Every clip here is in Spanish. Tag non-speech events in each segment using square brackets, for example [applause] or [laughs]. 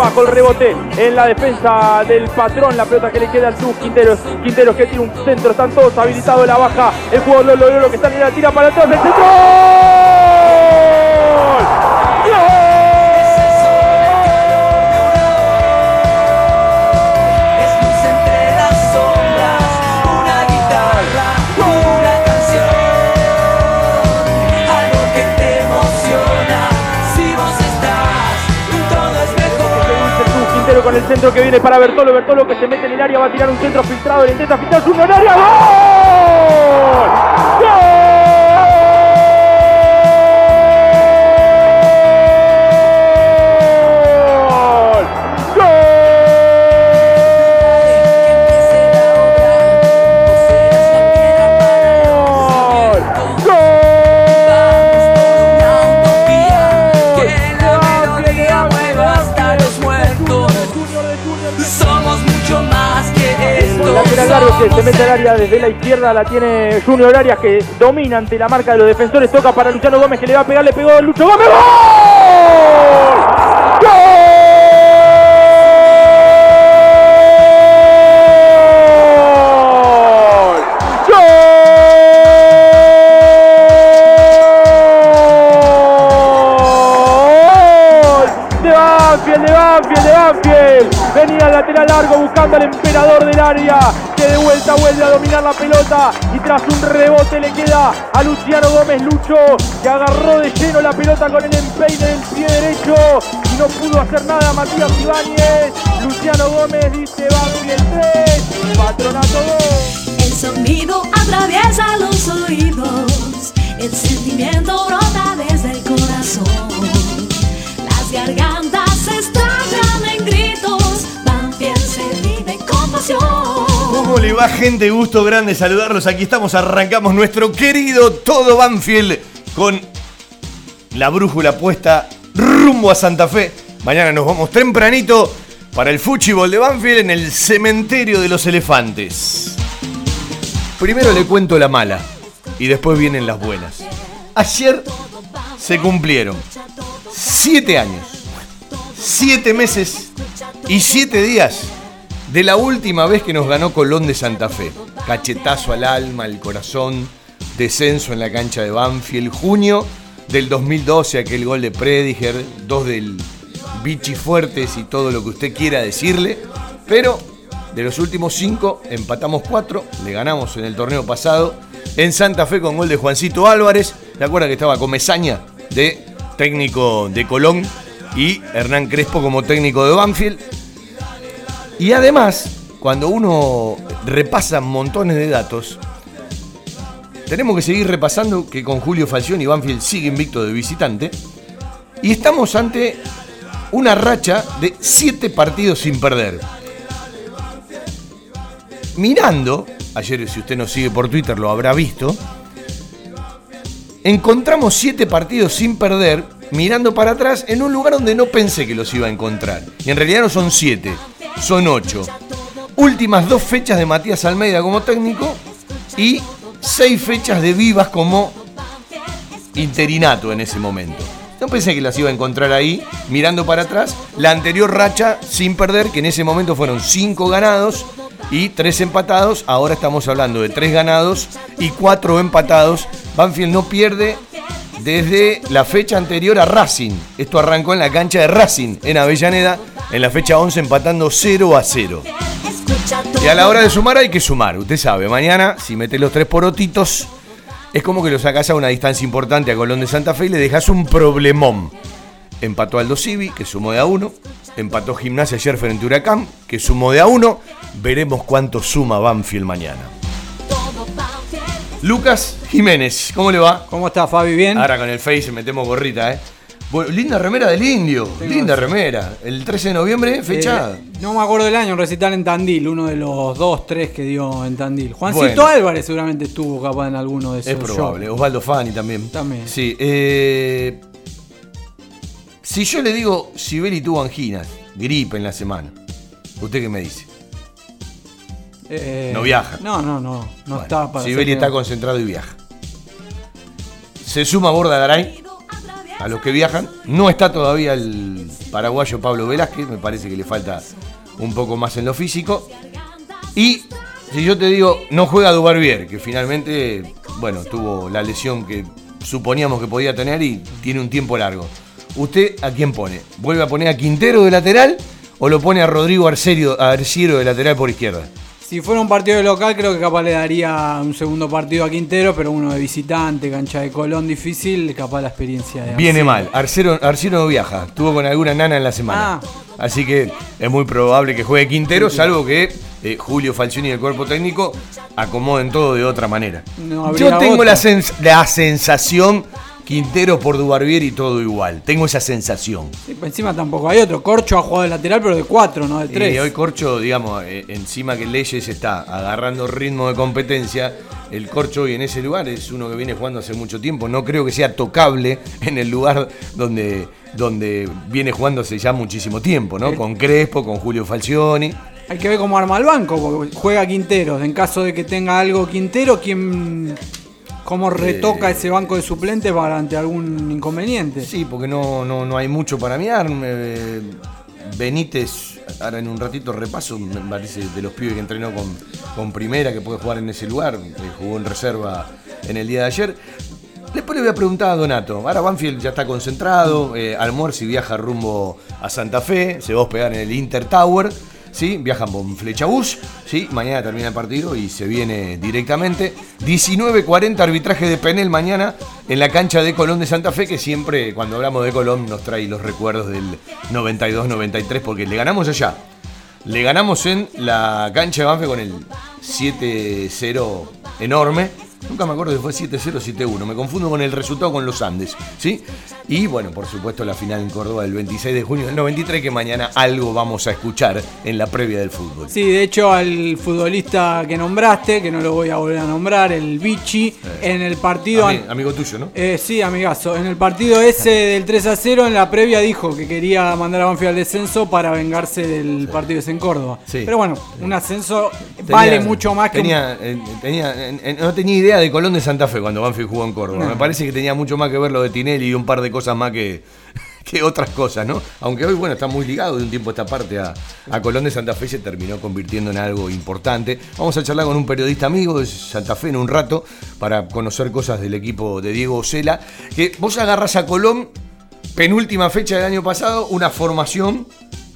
bajo el rebote en la defensa del patrón. La pelota que le queda al Tuf Quinteros. Quinteros que tiene un centro, están todos habilitados la baja. El jugador lo logró, lo que está en la tira para atrás. ¡El centro! El centro que viene para Bertolo. Bertolo que se mete en el área, va a tirar un centro filtrado, le intenta filtrar su área. ¡Gol! Se mete al área desde la izquierda, la tiene Junior Arias que domina ante la marca de los defensores, toca para Luciano Gómez que le va a pegar, le pegó Lucho Gómez, ¡Gol! Venía el lateral largo buscando al emperador del área. De vuelta vuelve a dominar la pelota. Y tras un rebote le queda a Luciano Gómez Lucho. Que agarró de lleno la pelota con el empeine del pie derecho. Y no pudo hacer nada Matías Ibáñez. Luciano Gómez dice va el 3. Patronato 2. El sonido atraviesa los oídos. El sentimiento brota le va gente? Gusto grande saludarlos. Aquí estamos, arrancamos nuestro querido Todo Banfield con la brújula puesta rumbo a Santa Fe. Mañana nos vamos tempranito para el fútbol de Banfield en el cementerio de los elefantes. Primero le cuento la mala y después vienen las buenas. Ayer se cumplieron siete años, siete meses y siete días de la última vez que nos ganó Colón de Santa Fe. Cachetazo al alma, al corazón, descenso en la cancha de Banfield, junio del 2012, aquel gol de Prediger, dos del Vichy Fuertes y todo lo que usted quiera decirle, pero de los últimos cinco empatamos cuatro, le ganamos en el torneo pasado en Santa Fe con gol de Juancito Álvarez, ¿te acuerdas que estaba con Mesaña de técnico de Colón y Hernán Crespo como técnico de Banfield? Y además, cuando uno repasa montones de datos, tenemos que seguir repasando que con Julio Falcioni Banfield sigue invicto de visitante. Y estamos ante una racha de siete partidos sin perder. Mirando, ayer si usted nos sigue por Twitter lo habrá visto, encontramos siete partidos sin perder mirando para atrás en un lugar donde no pensé que los iba a encontrar. Y en realidad no son siete, son ocho. Últimas dos fechas de Matías Almeida como técnico y seis fechas de Vivas como interinato en ese momento. No pensé que las iba a encontrar ahí, mirando para atrás. La anterior racha sin perder, que en ese momento fueron cinco ganados y tres empatados. Ahora estamos hablando de tres ganados y cuatro empatados. Banfield no pierde desde la fecha anterior a Racing. Esto arrancó en la cancha de Racing, en Avellaneda, en la fecha 11 empatando 0 a 0. Y a la hora de sumar hay que sumar, usted sabe, mañana si metes los tres porotitos, es como que lo sacas a una distancia importante a Colón de Santa Fe y le dejas un problemón. Empató Aldo Civi, que sumó de a 1. Empató Gimnasia ayer frente a Huracán, que sumó de a 1. Veremos cuánto suma Banfield mañana. Lucas Jiménez, ¿cómo le va? ¿Cómo está Fabi? ¿Bien? Ahora con el Face metemos gorrita, ¿eh? linda remera del indio, linda remera. El 13 de noviembre, fecha. Eh, no me acuerdo del año, recital en Tandil, uno de los dos, tres que dio en Tandil. Juancito Álvarez seguramente estuvo capaz en alguno de esos. Es probable, Osvaldo Fani también. También. Sí, eh, si yo le digo, Sibeli tuvo anginas, gripe en la semana, ¿usted qué me dice? Eh, no viaja. No, no, no. No está para. Sibeli está concentrado y viaja. Se suma Borda Garay a los que viajan. No está todavía el paraguayo Pablo Velázquez, me parece que le falta un poco más en lo físico. Y si yo te digo, no juega Dubarbier, que finalmente, bueno, tuvo la lesión que suponíamos que podía tener y tiene un tiempo largo. ¿Usted a quién pone? ¿Vuelve a poner a Quintero de lateral o lo pone a Rodrigo Arciero, de lateral por izquierda? Si fuera un partido de local, creo que capaz le daría un segundo partido a Quintero, pero uno de visitante, cancha de Colón difícil, capaz la experiencia de Viene mal. Arcero, no viaja, estuvo con alguna nana en la semana. Ah. Así que es muy probable que juegue Quintero, salvo que eh, Julio Falcioni y el cuerpo técnico acomoden todo de otra manera. Yo tengo la, la sensación Quintero por Dubarbier y todo igual. Tengo esa sensación. Pues encima tampoco hay otro. Corcho ha jugado de lateral, pero de cuatro, no de tres. Y hoy Corcho, digamos, eh, encima que Leyes está agarrando ritmo de competencia, el Corcho hoy en ese lugar es uno que viene jugando hace mucho tiempo. No creo que sea tocable [laughs] en el lugar donde, donde viene jugando hace ya muchísimo tiempo, ¿no? Con Crespo, con Julio Falcioni. Hay que ver cómo arma el banco, porque juega Quintero. En caso de que tenga algo Quintero, ¿quién ¿Cómo retoca ese banco de suplentes para ante algún inconveniente? Sí, porque no, no, hay mucho para mirar. Benítez, ahora en un ratito repaso, me parece de los pibes que entrenó con, con primera, que puede jugar en ese lugar, jugó en reserva en el día de ayer. Después le voy a preguntar a Donato. Ahora Banfield ya está concentrado. Eh, Almuerzo y viaja rumbo a Santa Fe. Se va a hospedar en el Inter Tower. ¿Sí? Viajan con Flechabús, ¿sí? Mañana termina el partido y se viene directamente. 19.40 arbitraje de Penel mañana en la cancha de Colón de Santa Fe, que siempre cuando hablamos de Colón nos trae los recuerdos del 92-93, porque le ganamos allá. Le ganamos en la cancha de Banfe con el 7-0 enorme Nunca me acuerdo si fue 7-0 o 7-1. Me confundo con el resultado con los Andes. ¿sí? Y bueno, por supuesto, la final en Córdoba el 26 de junio del 93, que mañana algo vamos a escuchar en la previa del fútbol. Sí, de hecho, al futbolista que nombraste, que no lo voy a volver a nombrar, el Vichy, eh. en el partido. amigo tuyo, ¿no? Eh, sí, amigazo. En el partido ese del 3 0, en la previa dijo que quería mandar a Banfield al descenso para vengarse del partido ese en Córdoba. Pero bueno, un ascenso vale mucho más que. Tenía, eh, tenía, no tenía idea de Colón de Santa Fe cuando Banfield jugó en Córdoba. Me parece que tenía mucho más que ver lo de Tinelli y un par de cosas más que, [laughs] que otras cosas, ¿no? Aunque hoy, bueno, está muy ligado de un tiempo a esta parte a, Colón de Santa Fe se terminó convirtiendo en algo importante. Vamos a charlar con un periodista amigo de Santa Fe en un rato para conocer cosas del equipo de Diego Ocela. Que vos agarras a Colón, penúltima fecha del año pasado, una formación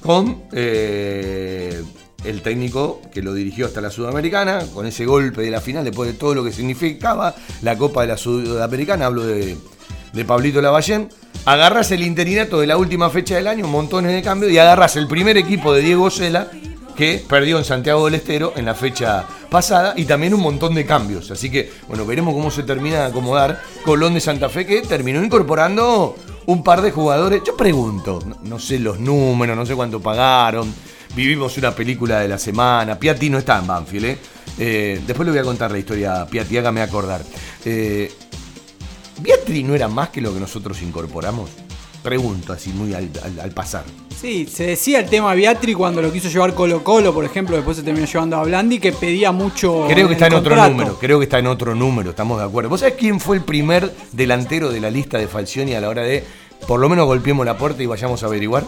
con... Eh, el técnico que lo dirigió hasta la Sudamericana, con ese golpe de la final, después de todo lo que significaba la Copa de la Sudamericana, hablo de, de Pablito Lavallén, agarras el interinato de la última fecha del año, montones de cambios, y agarras el primer equipo de Diego Sela, que perdió en Santiago del Estero en la fecha pasada, y también un montón de cambios. Así que, bueno, veremos cómo se termina de acomodar Colón de Santa Fe, que terminó incorporando un par de jugadores. Yo pregunto, no sé los números, no sé cuánto pagaron vivimos una película de la semana. Piatti no está en Banfield, ¿eh? ¿eh? después le voy a contar la historia a Piatti, hágame acordar. Eh, ¿Beatri no era más que lo que nosotros incorporamos? Pregunto así muy al, pasar. Sí, se decía el tema Beatri cuando lo quiso llevar Colo Colo, por ejemplo, después se terminó llevando a Blandi, que pedía mucho. Creo que está en otro número, creo que está en otro número, estamos de acuerdo. ¿Vos sabés quién fue el primer delantero de la lista de Falcioni a la hora de, por lo menos golpeemos la puerta y vayamos a averiguar?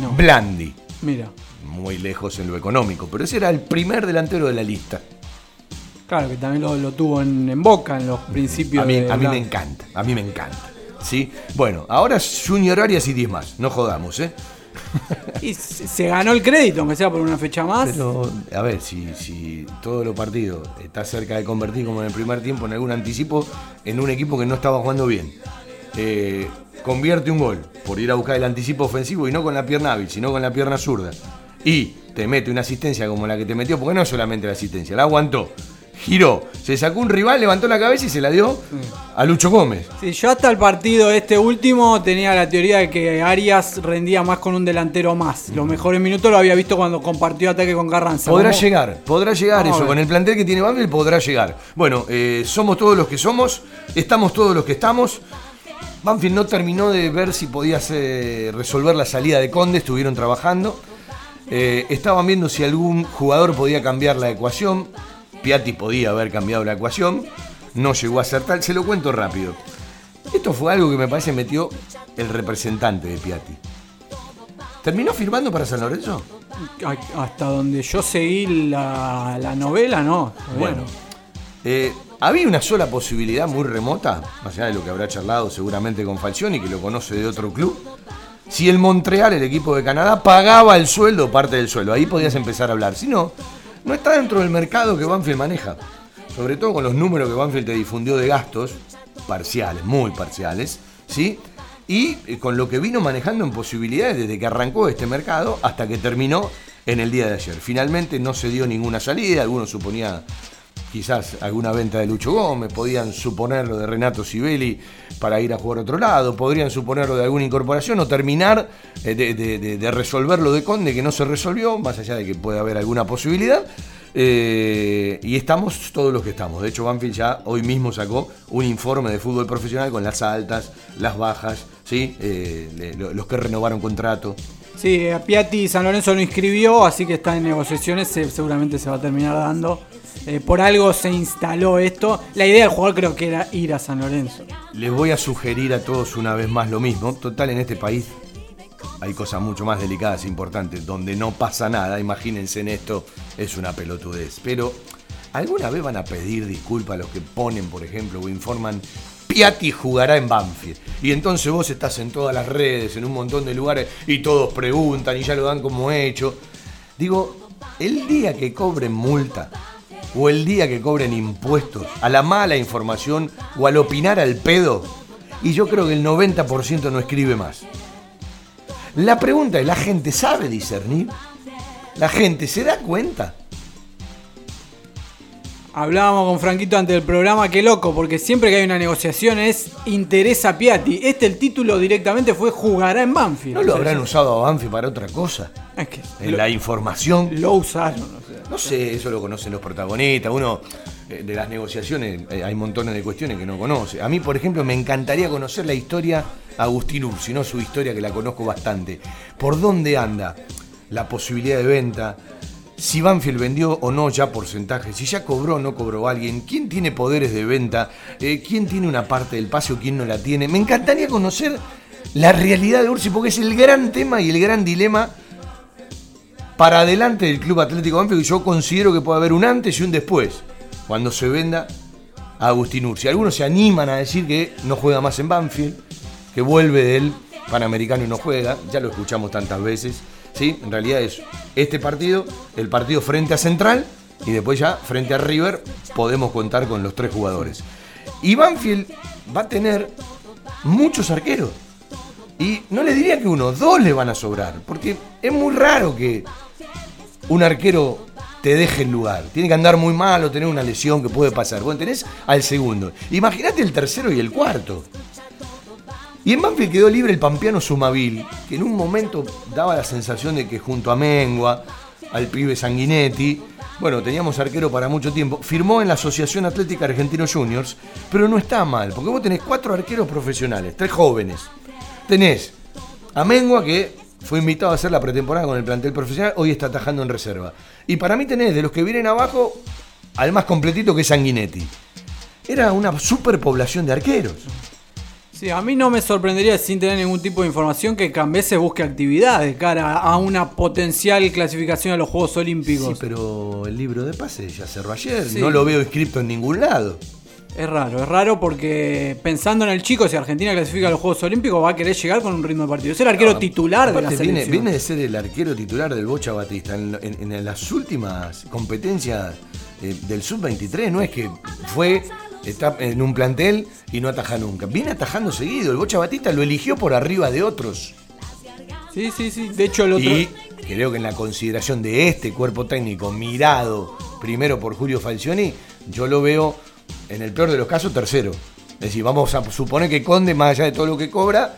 No. Blandi. Mira muy lejos en lo económico, pero ese era el primer delantero de la lista. Claro, que también lo, tuvo en, Boca en los principios. A mí, a mí me encanta, a mí me encanta. ¿sí? Bueno, ahora Junior Arias y 10 más, no jodamos, ¿eh? [laughs] y se ganó el crédito, aunque sea por una fecha más. Pero, a ver, si, si todos los partidos está cerca de convertir como en el primer tiempo en algún anticipo en un equipo que no estaba jugando bien. Eh, convierte un gol por ir a buscar el anticipo ofensivo y no con la pierna hábil, sino con la pierna zurda y te mete una asistencia como la que te metió, porque no es solamente la asistencia, la aguantó. Giró, se sacó un rival, levantó la cabeza y se la dio a Lucho Gómez. Sí, yo hasta el partido este último tenía la teoría de que Arias rendía más con un delantero más. Los mejores minutos lo había visto cuando compartió ataque con Carranza. Podrá llegar, podrá llegar eso. Con el plantel que tiene Banfield podrá llegar. Bueno, eh, somos todos los que somos, estamos todos los que estamos. Banfield no terminó de ver si podía resolver la salida de Conde, estuvieron trabajando. Eh, estaban viendo si algún jugador podía cambiar la ecuación. Piatti podía haber cambiado la ecuación. No llegó a ser tal. Se lo cuento rápido. Esto fue algo que me parece metió el representante de Piatti. ¿Terminó firmando para San Lorenzo? Hasta donde yo seguí la, novela, no. Bueno. Eh, había una sola posibilidad muy remota, más allá de lo que habrá charlado seguramente con Falcioni, que lo conoce de otro club. Si el Montreal, el equipo de Canadá, pagaba el sueldo, parte del sueldo, ahí podías empezar a hablar. Si no, no está dentro del mercado que Banfield maneja. Sobre todo con los números que Banfield te difundió de gastos, parciales, muy parciales, ¿sí? y eh, con lo que vino manejando en posibilidades desde que arrancó este mercado hasta que terminó en el día de ayer. Finalmente no se dio ninguna salida, algunos suponía quizás alguna venta de Lucho Gómez, podían suponerlo de Renato Sibeli para ir a jugar a otro lado, podrían suponerlo de alguna incorporación o terminar eh, de, de, de resolverlo de Conde que no se resolvió, más allá de que pueda haber alguna posibilidad. Eh, y estamos todos los que estamos. De hecho, Banfield ya hoy mismo sacó un informe de fútbol profesional con las altas, las bajas, ¿sí? Eh, los que renovaron contrato. Sí, a Piatti San Lorenzo lo inscribió, así que está en negociaciones, seguramente se va a terminar dando. Eh, por algo se instaló esto. La idea del jugador creo que era ir a San Lorenzo. Les voy a sugerir a todos una vez más lo mismo. Total, en este país hay cosas mucho más delicadas e importantes, donde no pasa nada, imagínense en esto, es una pelotudez. Pero, ¿alguna vez van a pedir disculpas a los que ponen, por ejemplo, o informan, Piatti jugará en Banfield? Y entonces vos estás en todas las redes, en un montón de lugares, y todos preguntan y ya lo dan como hecho. Digo, el día que cobren multa, o el día que cobren impuestos, a la mala información o al opinar al pedo, y yo creo que el 90% no escribe más. La pregunta es, ¿la gente sabe discernir? ¿La gente se da cuenta? Hablábamos con Franquito antes del programa, qué loco, porque siempre que hay una negociación es interesa Piatti. Este el título directamente fue jugará en Banfield. ¿No lo habrán usado a Banfield para otra cosa? Es que en la información. Lo usaron, no sé. Eso lo conocen los protagonistas. Uno eh, de las negociaciones eh, hay montones de cuestiones que no conoce. A mí, por ejemplo, me encantaría conocer la historia Agustín Ursi, no su historia que la conozco bastante. ¿Por dónde anda la posibilidad de venta? si Banfield vendió o no ya porcentaje, si ya cobró o no cobró alguien, quién tiene poderes de venta, eh, quién tiene una parte del pase o quién no la tiene. Me encantaría conocer la realidad de Ursi porque es el gran tema y el gran dilema para adelante del Club Atlético Banfield. Yo considero que puede haber un antes y un después cuando se venda a Agustín Ursi. Algunos se animan a decir que no juega más en Banfield, que vuelve del Panamericano y no juega, ya lo escuchamos tantas veces. ¿sí? En realidad es este partido, el partido frente a Central y después ya frente a River podemos contar con los tres jugadores. Y Banfield va a tener muchos arqueros. Y no le diría que uno, dos le van a sobrar, porque es muy raro que un arquero te deje el lugar. Tiene que andar muy mal o tener una lesión que puede pasar. Bueno, tenés al segundo. Imagínate el tercero y el cuarto. Y en Banfield quedó libre el pampeano Sumavil, que en un momento daba la sensación de que junto a Mengua, al pibe Sanguinetti, bueno, teníamos arquero para mucho tiempo, firmó en la Asociación Atlética Argentino Juniors, pero no está mal, porque vos tenés cuatro arqueros profesionales, tres jóvenes. Tenés a Mengua, que fue invitado a hacer la pretemporada con el plantel profesional, hoy está atajando en reserva. Y para mí tenés de los que vienen abajo al más completito que es Sanguinetti. Era una superpoblación de arqueros. Sí, a mí no me sorprendería sin tener ningún tipo de información que Cambese busque actividad de cara a una potencial clasificación a los Juegos Olímpicos. Sí, pero el libro de pase ya cerró ayer, no lo veo escrito en ningún lado. Es raro, es raro porque pensando en el chico, si Argentina clasifica a los Juegos Olímpicos, va a querer llegar con un ritmo de partido. Es el arquero titular de la selección. Viene, de ser el arquero titular del Bocha Batista. En, las últimas competencias eh, del Sub-23, no es que fue está en un plantel y no ataja nunca. Viene atajando seguido. El Bocha Batista lo eligió por arriba de otros. Sí, sí, sí. De hecho, el otro. Y creo que en la consideración de este cuerpo técnico, mirado primero por Julio Falcioni, yo lo veo en el peor de los casos tercero. Es decir, vamos a suponer que Conde, más allá de todo lo que cobra,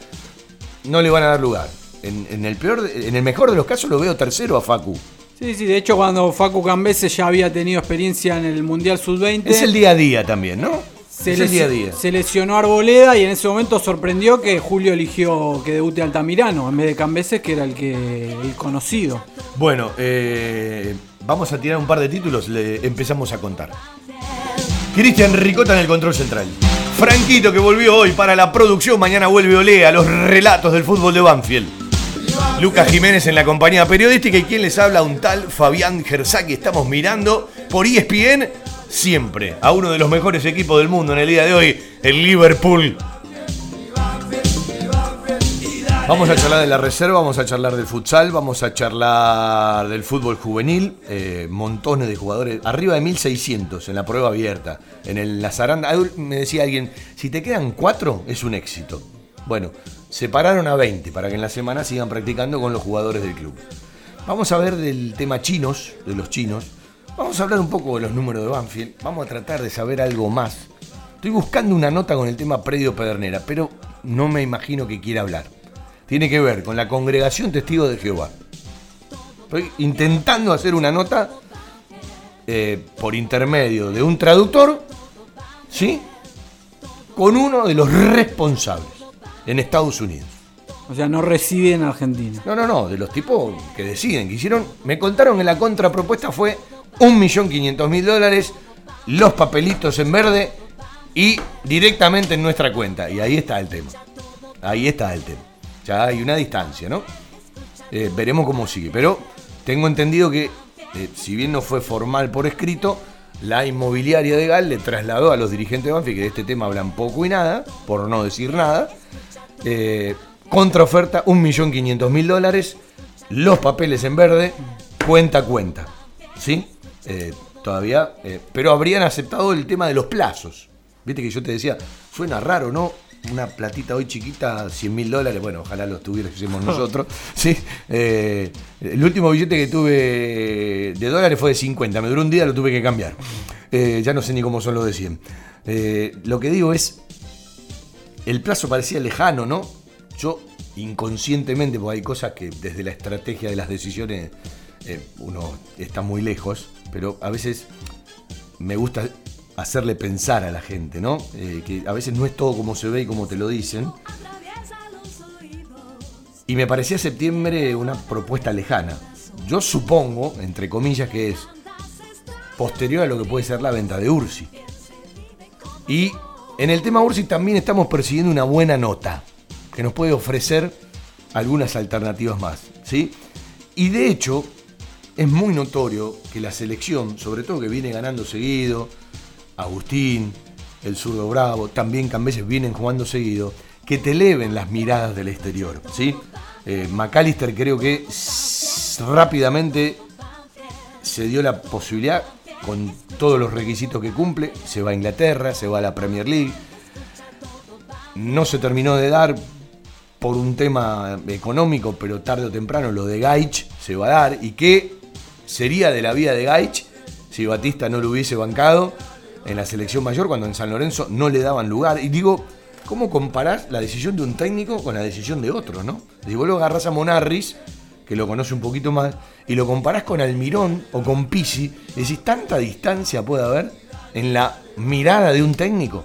no le van a dar lugar. En, el peor, en el mejor de los casos lo veo tercero a Facu. Sí, sí, de hecho cuando Facu Cambese ya había tenido experiencia en el Mundial Sub-20. Es el día a día también, ¿no? Se, es el día a día. se lesionó Arboleda y en ese momento sorprendió que Julio eligió que debute Altamirano en vez de Cambese, que era el que el conocido. Bueno, eh, vamos a tirar un par de títulos, le empezamos a contar. Cristian Ricota en el control central. Franquito que volvió hoy para la producción, mañana vuelve Olea, los relatos del fútbol de Banfield. Lucas Jiménez en la compañía periodística y quien les habla, un tal Fabián Gersaki. Estamos mirando por ESPN siempre a uno de los mejores equipos del mundo en el día de hoy, el Liverpool. Vamos a charlar de la reserva, vamos a charlar del futsal, vamos a charlar del fútbol juvenil, eh, montones de jugadores, arriba de 1600 en la prueba abierta, en el Lazaranda. Me decía alguien, si te quedan cuatro es un éxito. Bueno, separaron a 20 para que en la semana sigan practicando con los jugadores del club. Vamos a ver del tema chinos, de los chinos. Vamos a hablar un poco de los números de Banfield. Vamos a tratar de saber algo más. Estoy buscando una nota con el tema predio Pedernera, pero no me imagino que quiera hablar tiene que ver con la congregación testigo de Jehová. Estoy intentando hacer una nota eh, por intermedio de un traductor, ¿sí? Con uno de los responsables en Estados Unidos. O sea, no reside en Argentina. No, no, no, de los tipos que deciden, que hicieron. Me contaron que la contrapropuesta fue 1.500.000 dólares, los papelitos en verde y directamente en nuestra cuenta. Y ahí está el tema. Ahí está el tema ya hay una distancia, ¿no? Eh, veremos cómo sigue. Pero tengo entendido que, eh, si bien no fue formal por escrito, la inmobiliaria de Gal le trasladó a los dirigentes de Banfi, que de este tema hablan poco y nada, por no decir nada, eh, contraoferta 1.500.000 dólares, los papeles en verde, cuenta cuenta. ¿Sí? Eh, todavía, pero habrían aceptado el tema de los plazos. Viste que yo te decía, suena raro, ¿no? Una platita hoy chiquita, 100 mil dólares, bueno, ojalá los tuviésemos [laughs] nosotros. ¿sí? Eh, el último billete que tuve de dólares fue de 50, me duró un día, lo tuve que cambiar. Eh, ya no sé ni cómo son los de 100. Eh, lo que digo es, el plazo parecía lejano, ¿no? Yo inconscientemente, porque hay cosas que desde la estrategia de las decisiones uno está muy lejos, pero a veces me gusta hacerle pensar a la gente, ¿no? Eh, que a veces no es todo como se ve y como te lo dicen. Y me parecía septiembre una propuesta lejana. Yo supongo, entre comillas, que es posterior a lo que puede ser la venta de Ursi. Y en el tema Ursi también estamos persiguiendo una buena nota que nos puede ofrecer algunas alternativas más, ¿sí? Y de hecho, es muy notorio que la selección, sobre todo que viene ganando seguido, Agustín, el zurdo Bravo, también Cambeses vienen jugando seguido, que te eleven las miradas del exterior. ¿sí? Eh, McAllister creo que rápidamente se dio la posibilidad, con todos los requisitos que cumple, se va a Inglaterra, se va a la Premier League. No se terminó de dar por un tema económico, pero tarde o temprano lo de Gaich se va a dar. ¿Y qué sería de la vida de Gaich si Batista no lo hubiese bancado? En la selección mayor cuando en San Lorenzo no le daban lugar. Y digo, ¿cómo comparás la decisión de un técnico con la decisión de otro, no? Si vos lo agarrás a Monarris, que lo conoce un poquito más, y lo comparás con Almirón o con Pisi, decís, ¿tanta distancia puede haber en la mirada de un técnico?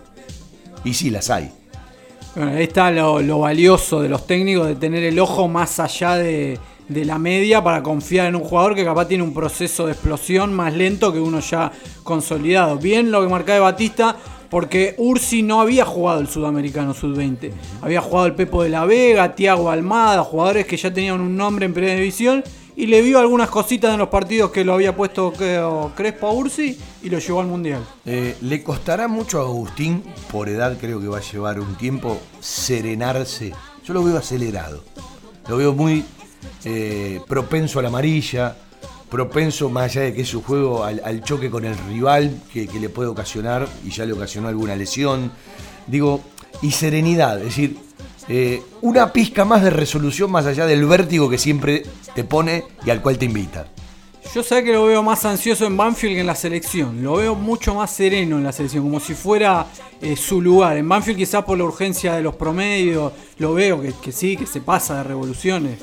Y sí, las hay. Bueno, ahí está lo valioso de los técnicos, de tener el ojo más allá de, de la media para confiar en un jugador que capaz tiene un proceso de explosión más lento que uno ya consolidado. Bien lo que marcaba de Batista, porque Ursi no había jugado el sudamericano sub-20. Había jugado el Pepo de la Vega, Tiago Almada, jugadores que ya tenían un nombre en primera división. Y le vio algunas cositas en los partidos que lo había puesto Crespo a Ursi y lo llevó al Mundial. Eh, le costará mucho a Agustín, por edad creo que va a llevar un tiempo, serenarse. Yo lo veo acelerado. Lo veo muy eh, propenso a la amarilla, propenso más allá de que es su juego al, choque con el rival que, le puede ocasionar y ya le ocasionó alguna lesión. Digo, y serenidad, es decir, eh, una pizca más de resolución más allá del vértigo que siempre te pone y al cual te invita. Yo sé que lo veo más ansioso en Banfield que en la selección. Lo veo mucho más sereno en la selección, como si fuera eh, su lugar. En Banfield quizás por la urgencia de los promedios, lo veo que, que sí, que se pasa de revoluciones.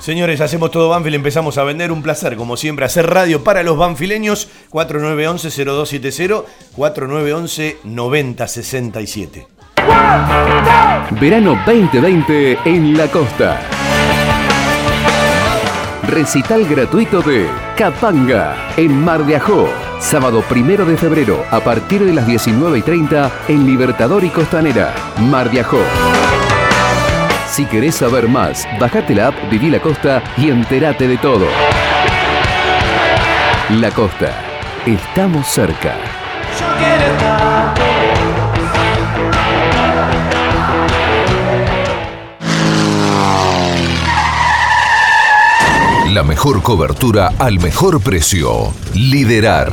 Señores, hacemos todo Banfield, empezamos a vender. Un placer, como siempre, hacer radio para los banfileños. 4911-0270, 4911-9067. Verano 2020 en la costa. Recital gratuito de Capanga en Mar de Ajó. Sábado primero de febrero, a partir de las 19 y 30, en Libertador y Costanera. Mar viajó. Si querés saber más, bajate la app Viví la Costa y entérate de todo. La Costa. Estamos cerca. La mejor cobertura al mejor precio. Liderar.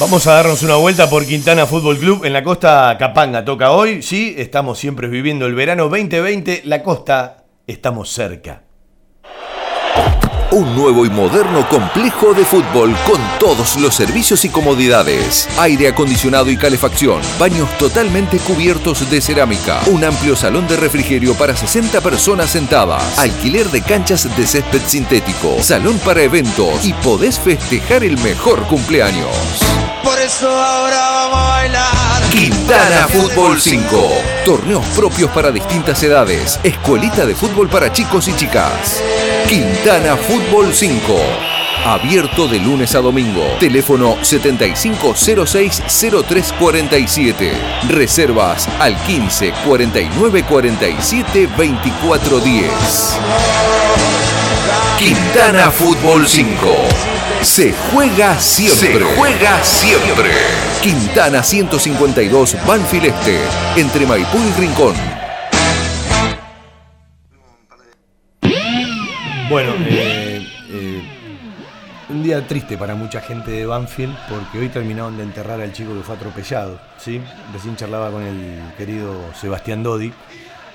Vamos a darnos una vuelta por Quintana Fútbol Club en la costa Capanga. Toca hoy, sí, estamos siempre viviendo el verano 2020. La costa, estamos cerca. Un nuevo y moderno complejo de fútbol con todos los servicios y comodidades. Aire acondicionado y calefacción. Baños totalmente cubiertos de cerámica. Un amplio salón de refrigerio para 60 personas sentadas. Alquiler de canchas de césped sintético. Salón para eventos. Y podés festejar el mejor cumpleaños. Por eso ahora vamos a bailar. Quintana Fútbol 5. Torneos propios para distintas edades. Escuelita de fútbol para chicos y chicas. Quintana Fútbol 5. Abierto de lunes a domingo. Teléfono 7506-0347. Reservas al 15 49 47 24 10. Quintana Fútbol 5. Se juega siempre. Se juega siempre. Quintana 152 Banfield Este. Entre Maipú y Rincón. Bueno, eh, eh, un día triste para mucha gente de Banfield porque hoy terminaron de enterrar al chico que fue atropellado. ¿sí? Recién charlaba con el querido Sebastián Dodi.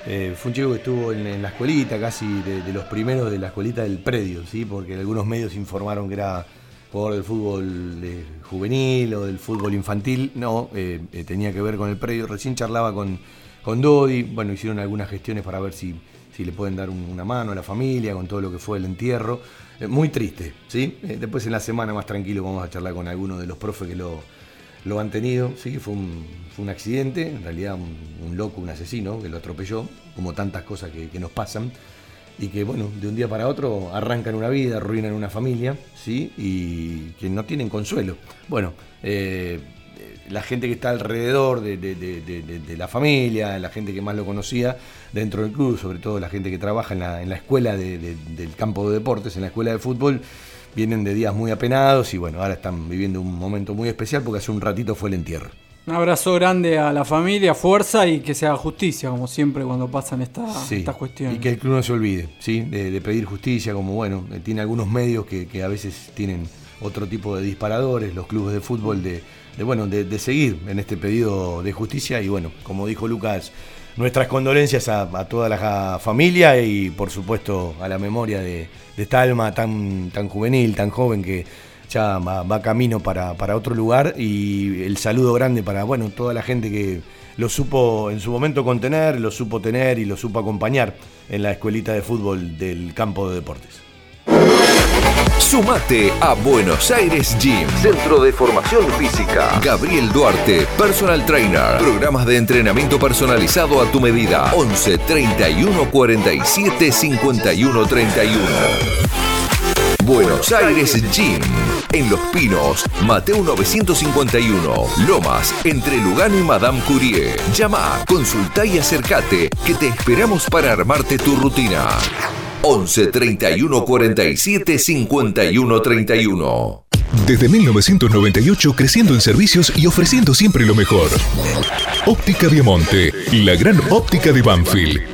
Eh, fue un chico que estuvo en, la escuelita, casi de, los primeros de la escuelita del predio, ¿sí? porque algunos medios informaron que era jugador del fútbol juvenil o del fútbol infantil. No, eh, eh, tenía que ver con el predio. Recién charlaba con, con Dodi, bueno, hicieron algunas gestiones para ver si, si le pueden dar un- una mano a la familia con todo lo que fue el entierro. Muy triste, ¿sí? Después en la semana más tranquilo vamos a charlar con algunos de los profes que lo, lo han tenido, sí, fue un, fue un accidente, en realidad un, loco, un asesino que lo atropelló, como tantas cosas que, nos pasan, y que bueno, de un día para otro arrancan una vida, arruinan una familia, sí, y que no tienen consuelo. Bueno, eh, la gente que está alrededor de, de- la familia, la gente que más lo conocía dentro del club, sobre todo la gente que trabaja en la, en la escuela de- de- del campo de deportes, en la escuela de fútbol, vienen de días muy apenados y bueno, ahora están viviendo un momento muy especial porque hace un ratito fue el entierro. Un abrazo grande a la familia, fuerza y que se haga justicia, como siempre cuando pasan esta- Sí, estas cuestiones. Y que el club no se olvide, ¿sí? De, de pedir justicia, como bueno, eh, tiene algunos medios que, que a veces tienen otro tipo de disparadores, los clubes de fútbol, de, de, bueno, de, de seguir en este pedido de justicia. Y bueno, como dijo Lucas, nuestras condolencias a, a toda la familia y por supuesto a la memoria de, de esta alma tan, tan juvenil, tan joven que ya va, camino para, para otro lugar y el saludo grande para bueno toda la gente que lo supo en su momento contener, lo supo tener y lo supo acompañar en la escuelita de fútbol del campo de deportes. Sumate a Buenos Aires Gym, Centro de Formación Física. Gabriel Duarte, Personal Trainer. Programas de entrenamiento personalizado a tu medida. 11 31 47 51 31. Buenos Aires Gym. En Los Pinos, Mateo 951. Lomas, entre Lugano y Madame Curie. Llama, consulta y acércate, que te esperamos para armarte tu rutina. 11 31 47 51 31. Desde 1998 creciendo en servicios y ofreciendo siempre lo mejor. Óptica Viamonte, la gran óptica de Banfield.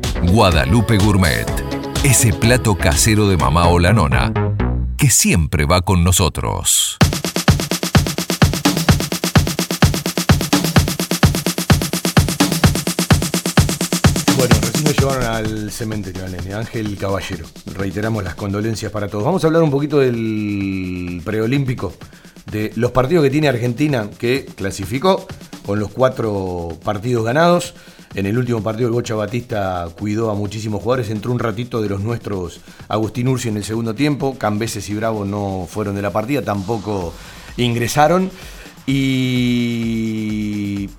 Guadalupe Gourmet. Ese plato casero de mamá o la nona que siempre va con nosotros. Bueno, recién nos llevaron al cementerio, Ángel Caballero. Reiteramos las condolencias para todos. Vamos a hablar un poquito del preolímpico, de los partidos que tiene Argentina, que clasificó con los cuatro partidos ganados. En el último partido el Bocha Batista cuidó a muchísimos jugadores, entró un ratito de los nuestros Agustín Ursi en el segundo tiempo, Cambeses y Bravo no fueron de la partida, tampoco ingresaron. Y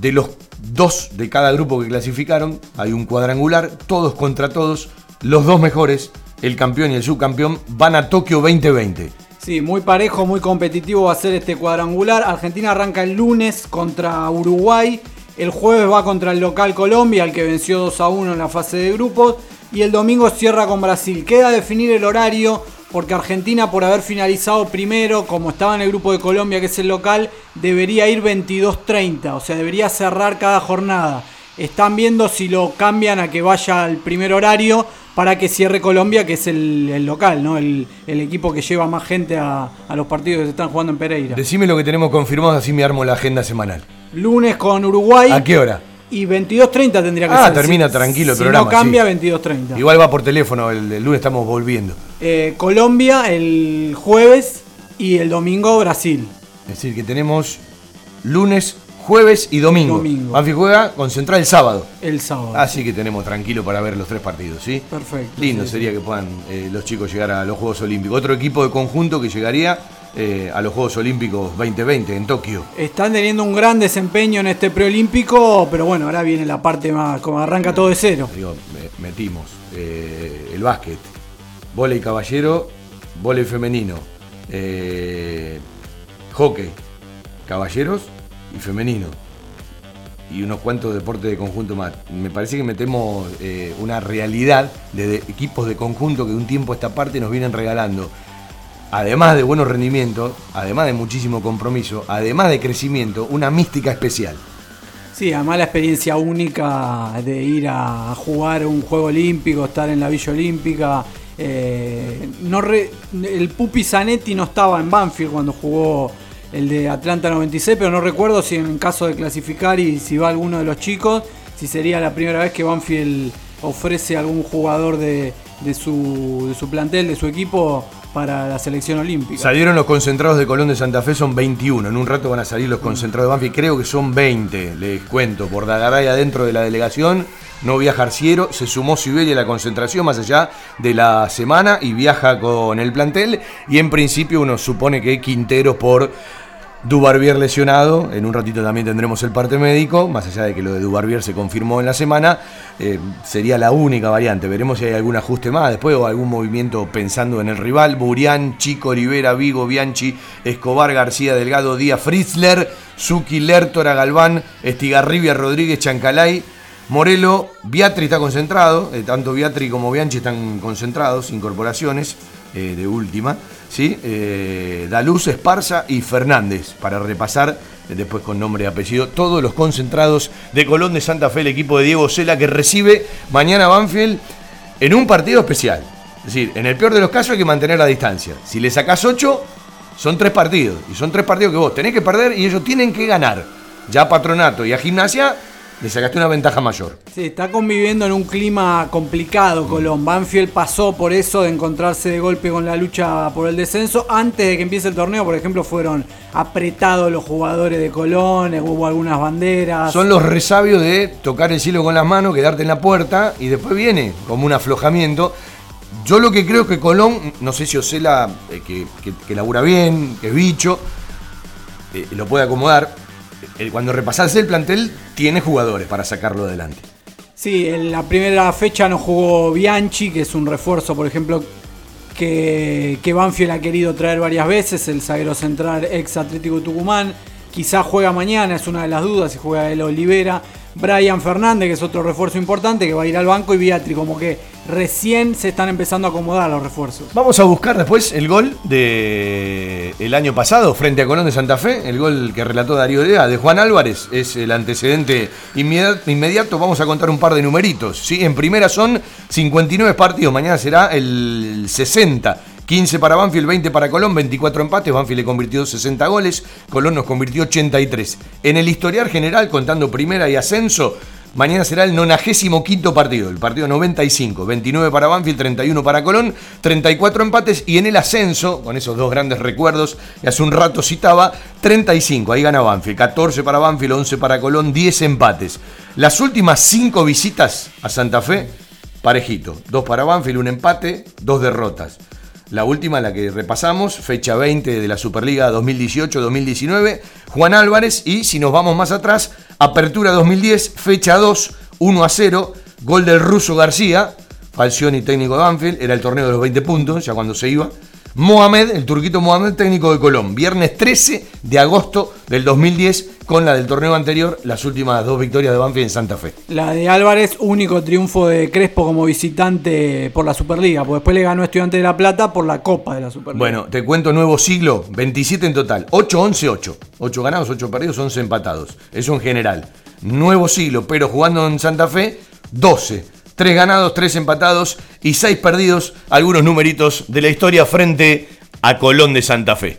de los dos de cada grupo que clasificaron, hay un cuadrangular, todos contra todos, los dos mejores, el campeón y el subcampeón, van a Tokio 2020. Sí, muy parejo, muy competitivo va a ser este cuadrangular. Argentina arranca el lunes contra Uruguay. El jueves va contra el local Colombia, al que venció 2 a 1 en la fase de grupos. Y el domingo cierra con Brasil. Queda definir el horario porque Argentina, por haber finalizado primero, como estaba en el grupo de Colombia, que es el local, debería ir 22-30. O sea, debería cerrar cada jornada. Están viendo si lo cambian a que vaya al primer horario para que cierre Colombia, que es el, el local, ¿no? El, el equipo que lleva más gente a, a los partidos que se están jugando en Pereira. Decime lo que tenemos confirmado, así me armo la agenda semanal. Lunes con Uruguay. ¿A qué hora? Y 22.30 tendría que Ah, ser. termina Si- tranquilo el si programa, no cambia, sí. 22.30. Igual va por teléfono, el, el lunes estamos volviendo. Eh, Colombia el jueves y el domingo Brasil. Es decir, que tenemos lunes, jueves y domingo. Domingo. Banfield juega con Central el sábado. El sábado. Así que tenemos tranquilo para ver los tres partidos, ¿sí? Perfecto. Lindo sí, sería que puedan eh, los chicos llegar a los Juegos Olímpicos. Otro equipo de conjunto que llegaría eh, a los Juegos Olímpicos 2020 en Tokio. Están teniendo un gran desempeño en este preolímpico, pero bueno, ahora viene la parte más, como arranca todo de cero. Digo, me- metimos eh, el básquet, volei caballero, volei femenino, hockey, caballeros y femenino. Y unos cuantos deportes de conjunto más. Me parece que metemos eh, una realidad de, equipos de conjunto que de un tiempo a esta parte nos vienen regalando. Además de buenos rendimientos, además de muchísimo compromiso, además de crecimiento, una mística especial. Sí, además la experiencia única de ir a jugar un juego olímpico, estar en la Villa Olímpica. eh, no el Pupi Zanetti no estaba en Banfield cuando jugó el de Atlanta 96, pero no recuerdo si en caso de clasificar y si va alguno de los chicos, si sería la primera vez que Banfield ofrece a algún jugador de, de su, de su plantel, de su equipo, para la selección olímpica. Salieron los concentrados de Colón de Santa Fe, son 21. En un rato van a salir los concentrados de Banfield. Creo que son 20, les cuento. Por Dagaray adentro de la delegación. No viaja Arciero. Se sumó Siberia a la concentración más allá de la semana y viaja con el plantel. Y en principio uno supone que Quintero por Dubarbier lesionado, en un ratito también tendremos el parte médico, más allá de que lo de Dubarbier se confirmó en la semana, eh, sería la única variante. Veremos si hay algún ajuste más después o algún movimiento pensando en el rival. Burián, Chico, Rivera, Vigo, Bianchi, Escobar, García, Delgado, Díaz, Fritzler, Zucchi, Lertora, Galván, Estigarribia, Rodríguez, Chancalay, Morelo, Biatri está concentrado, eh, tanto Biatri como Bianchi están concentrados, incorporaciones eh, de última, ¿sí? Eh, Daluz, Esparza y Fernández, para repasar, después con nombre y apellido, todos los concentrados de Colón de Santa Fe, el equipo de Diego Sela, que recibe mañana Banfield en un partido especial. Es decir, en el peor de los casos hay que mantener la distancia. Si le sacás 8, son tres partidos. Y son tres partidos que vos tenés que perder y ellos tienen que ganar. Ya a Patronato y a Gimnasia le sacaste una ventaja mayor. Sí, está conviviendo en un clima complicado Colón. Banfield pasó por eso de encontrarse de golpe con la lucha por el descenso. Antes de que empiece el torneo, por ejemplo, fueron apretados los jugadores de Colón, hubo algunas banderas. Son los resabios de tocar el cielo con las manos, quedarte en la puerta y después viene como un aflojamiento. Yo lo que creo es que Colón, no sé si Osela, eh, que, que, labura bien, que es bicho, eh, lo puede acomodar. Eh, cuando repasase el plantel, tiene jugadores para sacarlo adelante. Sí, en la primera fecha no jugó Bianchi, que es un refuerzo, por ejemplo, que, Banfield ha querido traer varias veces, el zaguero central ex Atlético Tucumán. Quizá juega mañana, es una de las dudas, si juega el Olivera. Brian Fernández, que es otro refuerzo importante, que va a ir al banco, y Beatri, como que recién se están empezando a acomodar los refuerzos. Vamos a buscar después el gol de el año pasado frente a Colón de Santa Fe, el gol que relató Darío Lea de Juan Álvarez, es el antecedente inmediato. Vamos a contar un par de numeritos. ¿sí? En primera son 59 partidos, mañana será el 60 15 para Banfield, 20 para Colón, 24 empates. Banfield le convirtió 60 goles, Colón nos convirtió 83. En el historial general, contando primera y ascenso, mañana será el 95 partido, el partido 95. 29 para Banfield, 31 para Colón, 34 empates. Y en el ascenso, con esos dos grandes recuerdos que hace un rato citaba, 35. Ahí gana Banfield. 14 para Banfield, 11 para Colón, 10 empates. Las últimas 5 visitas a Santa Fe, parejito. 2 para Banfield, un empate, 2 derrotas. La última, la que repasamos, fecha 20 de la Superliga 2018-2019, Juan Álvarez. Y si nos vamos más atrás, Apertura 2010, fecha 2, 1 a 0, gol del ruso García, Falcioni técnico de Banfield, era el torneo de los 20 puntos, ya cuando se iba. Mohamed, el turquito Mohamed, técnico de Colón. Viernes 13 de agosto del 2010, con la del torneo anterior, las últimas dos victorias de Banfield en Santa Fe. La de Álvarez, único triunfo de Crespo como visitante por la Superliga, porque después le ganó Estudiante de La Plata por la Copa de la Superliga. Bueno, te cuento nuevo siglo, 27 en total, 8, 11, 8. 8 ganados, 8 perdidos, 11 empatados. Eso en general. Nuevo siglo, pero jugando en Santa Fe, 12 Tres ganados, tres empatados y seis perdidos. Algunos numeritos de la historia frente a Colón de Santa Fe.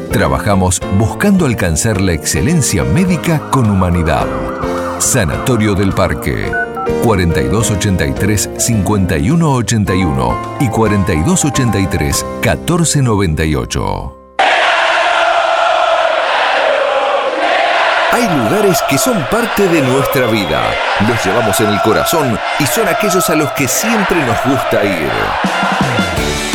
trabajamos buscando alcanzar la excelencia médica con humanidad. Sanatorio del Parque. 4283-5181 y 4283-1498. Hay lugares que son parte de nuestra vida. Los llevamos en el corazón y son aquellos a los que siempre nos gusta ir.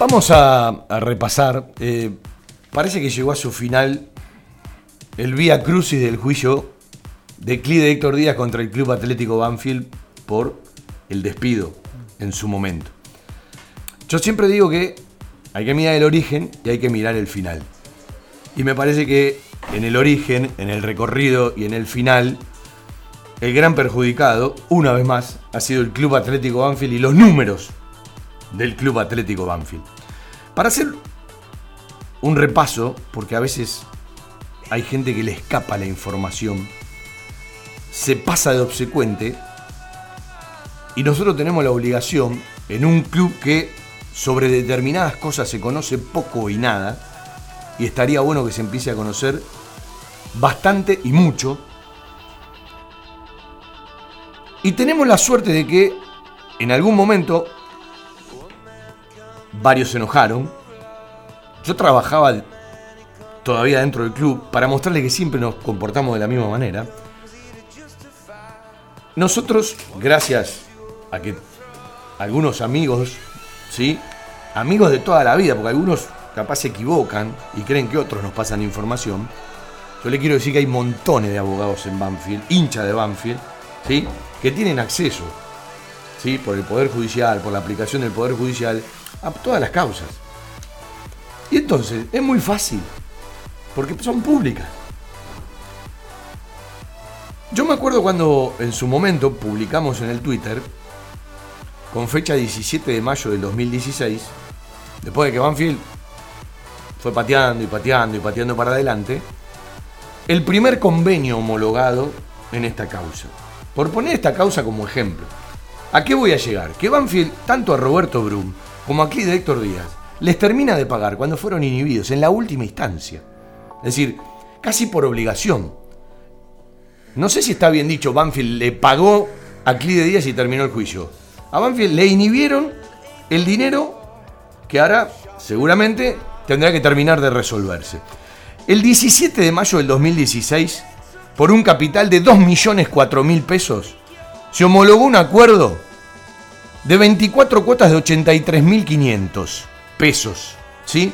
Vamos a, repasar. Eh, parece que llegó a su final el vía crucis del juicio de Clide Héctor Díaz contra el Club Atlético Banfield por el despido en su momento. Yo siempre digo que hay que mirar el origen y hay que mirar el final. Y me parece que en el origen, en el recorrido y en el final, el gran perjudicado, una vez más, ha sido el Club Atlético Banfield y los números del Club Atlético Banfield. Para hacer un repaso, porque a veces hay gente que le escapa la información, se pasa de obsecuente y nosotros tenemos la obligación en un club que sobre determinadas cosas se conoce poco y nada, y estaría bueno que se empiece a conocer bastante y mucho. Y tenemos la suerte de que en algún momento varios se enojaron. Yo trabajaba todavía dentro del club, para mostrarle que siempre nos comportamos de la misma manera. Nosotros, gracias a que algunos amigos, ¿sí? Amigos de toda la vida, porque algunos capaz se equivocan y creen que otros nos pasan información. Yo le quiero decir que hay montones de abogados en Banfield, hinchas de Banfield, ¿sí? que tienen acceso ¿sí? por el Poder Judicial, por la aplicación del Poder Judicial, a todas las causas. Y entonces es muy fácil, porque son públicas. Yo me acuerdo cuando en su momento publicamos en el Twitter, con fecha 17 de mayo del 2016, después de que Banfield fue pateando y pateando y pateando para adelante, el primer convenio homologado en esta causa. Por poner esta causa como ejemplo, ¿a qué voy a llegar? Que Banfield, tanto a Roberto Brum como aquí de Héctor Díaz, les termina de pagar cuando fueron inhibidos en la última instancia. Es decir, casi por obligación. No sé si está bien dicho, Banfield le pagó a Clide Díaz y terminó el juicio. A Banfield le inhibieron el dinero que ahora seguramente tendrá que terminar de resolverse. El 17 de mayo del 2016, por un capital de 2.004.000 pesos, se homologó un acuerdo de 24 cuotas de 83.500 pesos, ¿sí?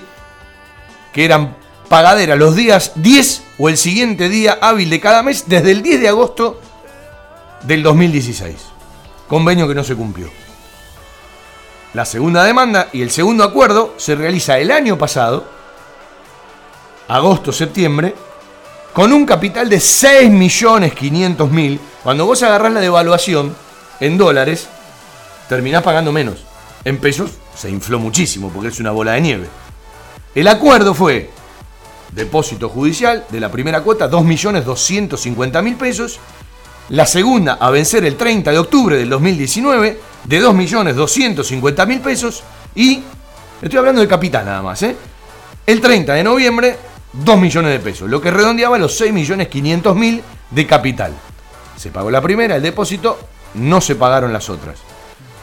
Que eran pagaderas los días 10 o el siguiente día hábil de cada mes desde el 10 de agosto del 2016. Convenio que no se cumplió. La segunda demanda y el segundo acuerdo se realiza el año pasado, agosto-septiembre, con un capital de 6.500.000. Cuando vos agarrás la devaluación en dólares, terminás pagando menos. En pesos se infló muchísimo porque es una bola de nieve. El acuerdo fue depósito judicial de la primera cuota, 2.250.000 pesos. La segunda a vencer el 30 de octubre del 2019 de 2.250.000 pesos. Y estoy hablando de capital nada más. ¿eh? El 30 de noviembre, 2 millones de pesos, lo que redondeaba los 6.500.000 de capital. Se pagó la primera, el depósito, no se pagaron las otras.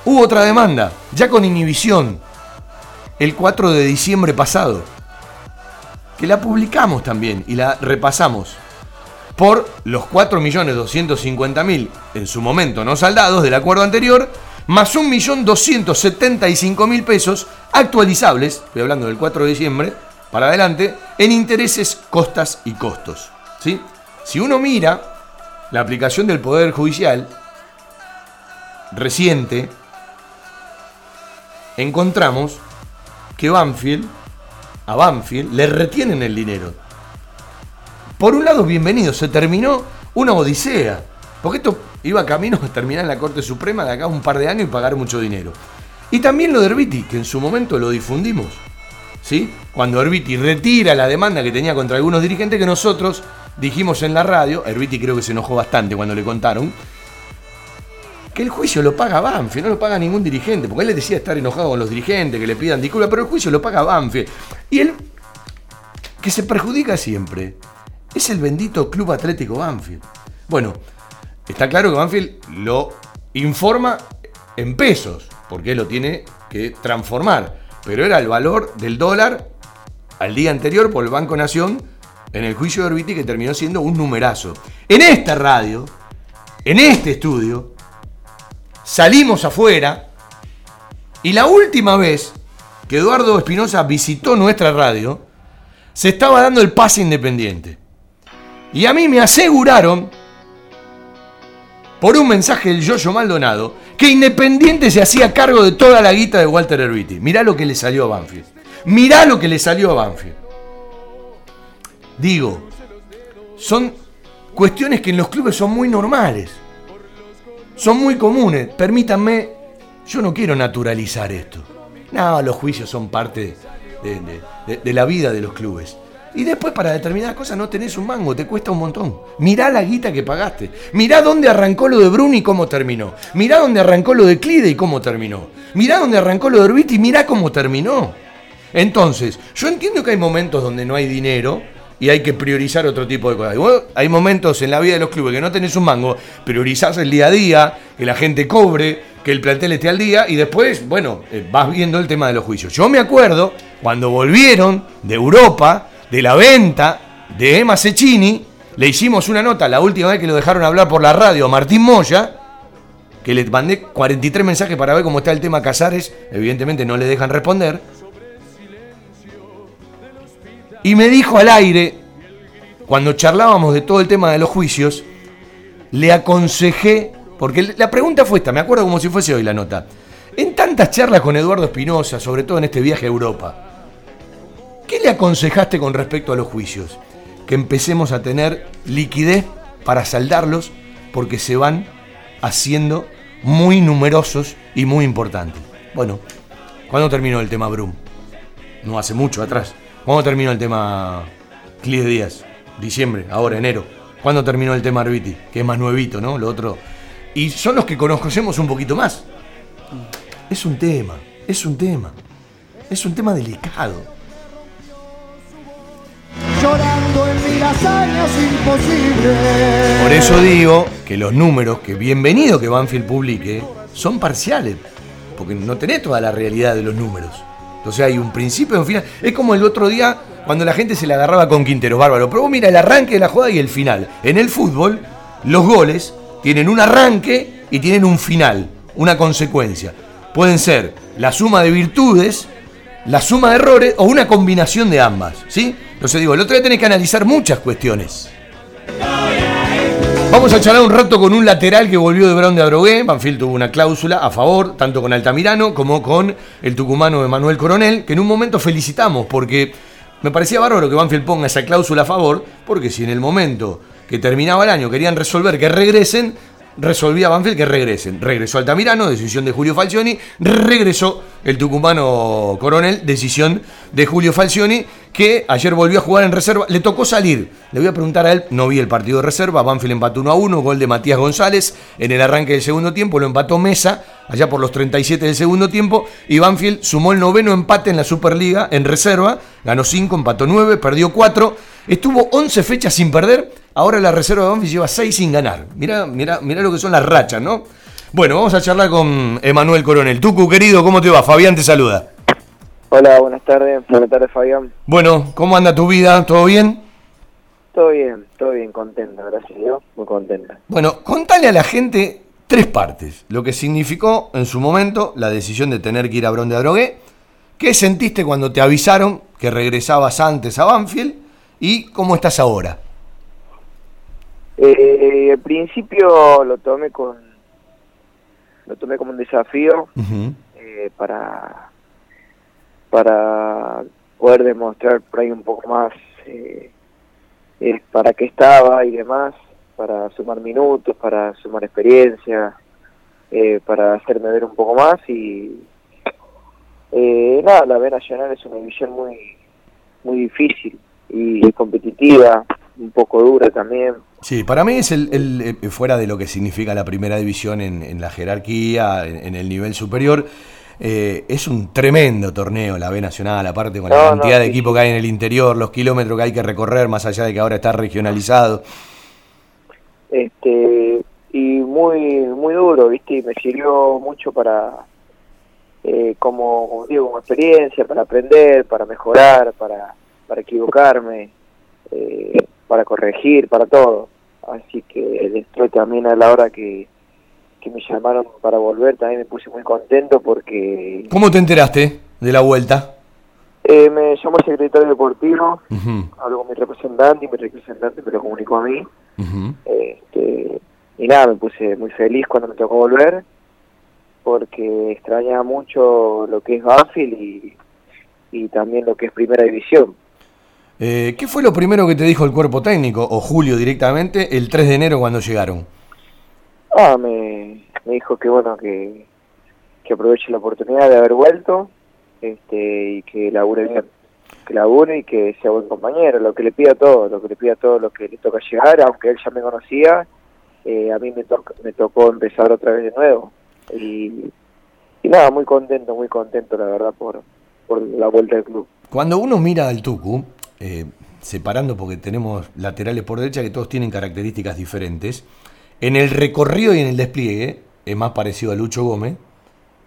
Hubo otra demanda, ya con inhibición, el 4 de diciembre pasado, que la publicamos también y la repasamos, por los 4.250.000 en su momento no saldados del acuerdo anterior, más 1.275.000 pesos actualizables, estoy hablando del 4 de diciembre, para adelante, en intereses, costas y costos. ¿sí? Si uno mira la aplicación del Poder Judicial reciente, encontramos que Banfield, a Banfield, le retienen el dinero. Por un lado, bienvenido, se terminó una odisea, porque esto iba camino a terminar en la Corte Suprema de acá un par de años y pagar mucho dinero. Y también lo de Herbiti, que en su momento lo difundimos. ¿sí? Cuando Herbiti retira la demanda que tenía contra algunos dirigentes que nosotros dijimos en la radio, Herbiti creo que se enojó bastante cuando le contaron, que el juicio lo paga Banfield, no lo paga ningún dirigente, porque él le decía estar enojado con los dirigentes, que le pidan disculpas, pero el juicio lo paga Banfield. Y él, que se perjudica siempre, es el bendito Club Atlético Banfield. Bueno, está claro que Banfield lo informa en pesos, porque él lo tiene que transformar, pero era el valor del dólar al día anterior por el Banco Nación en el juicio de Orbiti que terminó siendo un numerazo. En esta radio, en este estudio, salimos afuera y la última vez que Eduardo Espinosa visitó nuestra radio, se estaba dando el pase independiente. Y a mí me aseguraron, por un mensaje del Yoyo Maldonado, que Independiente se hacía cargo de toda la guita de Walter Herbiti. Mirá lo que le salió a Banfield. Mirá lo que le salió a Banfield. Digo, son cuestiones que en los clubes son muy normales son muy comunes. Permítanme, yo no quiero naturalizar esto. No, los juicios son parte de, la vida de los clubes. Y después para determinadas cosas no tenés un mango, te cuesta un montón. Mirá la guita que pagaste. Mirá dónde arrancó lo de Bruni y cómo terminó. Mirá dónde arrancó lo de Clide y cómo terminó. Mirá dónde arrancó lo de Orbiti y mirá cómo terminó. Entonces, yo entiendo que hay momentos donde no hay dinero, y hay que priorizar otro tipo de cosas. hay momentos en la vida de los clubes que no tenés un mango, priorizás el día a día, que la gente cobre, que el plantel esté al día y después, bueno, eh, vas viendo el tema de los juicios. Yo me acuerdo cuando volvieron de Europa, de la venta de Emma Cecchini, le hicimos una nota la última vez que lo dejaron hablar por la radio a Martín Moya, que le mandé 43 mensajes para ver cómo está el tema Casares, evidentemente no le dejan responder. Y me dijo al aire, cuando charlábamos de todo el tema de los juicios, le aconsejé, porque la pregunta fue esta, me acuerdo como si fuese hoy la nota. En tantas charlas con Eduardo Espinosa, sobre todo en este viaje a Europa, ¿qué le aconsejaste con respecto a los juicios? Que empecemos a tener liquidez para saldarlos porque se van haciendo muy numerosos y muy importantes. Bueno, ¿cuándo terminó el tema Brum? No hace mucho atrás. ¿Cuándo terminó el tema Clis Díaz? Diciembre, ahora, enero. ¿Cuándo terminó el tema Arbiti? Que es más nuevito, ¿no? Lo otro. Y son los que conocemos un poquito más. Es un tema, es un tema. Es un tema delicado. Llorando en imposibles. Por eso digo que los números, que bienvenido que Banfield publique, son parciales. Porque no tenés toda la realidad de los números. Entonces hay un principio y un final. Es como el otro día cuando la gente se la agarraba con Quintero, bárbaro. Pero vos mira el arranque de la jugada y el final. En el fútbol, los goles tienen un arranque y tienen un final, una consecuencia. Pueden ser la suma de virtudes, la suma de errores o una combinación de ambas. ¿sí? Entonces digo, el otro día tenés que analizar muchas cuestiones. Vamos a charlar un rato con un lateral que volvió de Brown de Adrogué. Banfield tuvo una cláusula a favor, tanto con Altamirano como con el tucumano de Manuel Coronel, que en un momento felicitamos porque me parecía bárbaro que Banfield ponga esa cláusula a favor, porque si en el momento que terminaba el año querían resolver que regresen, resolvía Banfield que regresen. Regresó Altamirano, decisión de Julio Falcioni. Regresó el tucumano Coronel, decisión de Julio Falcioni, que ayer volvió a jugar en reserva. Le tocó salir. Le voy a preguntar a él, no vi el partido de reserva. Banfield empató 1 a 1, gol de Matías González en el arranque del segundo tiempo. Lo empató Mesa, allá por los 37 del segundo tiempo. Y Banfield sumó el noveno empate en la Superliga en reserva. Ganó 5, empató 9, perdió 4. Estuvo 11 fechas sin perder Ahora la reserva de Banfield lleva 6 sin ganar. Mira, mira, mira lo que son las rachas, ¿no? Bueno, vamos a charlar con Emanuel Coronel. Tucu, querido, ¿cómo te va? Fabián te saluda. Hola, buenas tardes. Buenas tardes, Fabián. Bueno, ¿cómo anda tu vida? ¿Todo bien? Todo bien, todo bien, contenta, gracias a Dios, muy contenta. Bueno, contale a la gente tres partes. Lo que significó en su momento la decisión de tener que ir a Bron de Adrogué. ¿Qué sentiste cuando te avisaron que regresabas antes a Banfield? ¿Y cómo estás ahora? Eh, al principio lo tomé con lo tomé como un desafío eh, para para poder demostrar por ahí un poco más eh, para qué estaba y demás para sumar minutos para sumar experiencia eh, para hacerme ver un poco más y nada la B Nacional es una división muy muy difícil y competitiva un poco dura también. Sí, para mí es el, eh, fuera de lo que significa la primera división en, la jerarquía, en, el nivel superior, eh, es un tremendo torneo la B Nacional, aparte con la cantidad de equipo que hay en el interior, los kilómetros que hay que recorrer, más allá de que ahora está regionalizado. Este, y muy, muy duro, ¿viste? Y me sirvió mucho para, eh, como, digo, como experiencia, para aprender, para mejorar, para, para equivocarme. Eh, para corregir, para todo. Así que después también a la hora que, me llamaron para volver también me puse muy contento porque... ¿Cómo te enteraste de la vuelta? Eh, me llamó el secretario deportivo, habló con mi representante y mi representante me lo comunicó a mí. este, y nada, me puse muy feliz cuando me tocó volver porque extrañaba mucho lo que es Banfield y, y también lo que es Primera División. Eh, ¿Qué fue lo primero que te dijo el cuerpo técnico, o Julio directamente, el 3 de enero cuando llegaron? Ah, me, dijo que bueno, que, que aproveche la oportunidad de haber vuelto este, y que labure bien, que labure y que sea buen compañero, lo que le pida todo, lo que le pida todo lo que le toca llegar, aunque él ya me conocía, eh, a mí me, me tocó empezar otra vez de nuevo. Y, y nada, muy contento, muy contento la verdad por, por la vuelta del club. Cuando uno mira al Tucu, eh, separando porque tenemos laterales por derecha que todos tienen características diferentes, en el recorrido y en el despliegue es más parecido a Lucho Gómez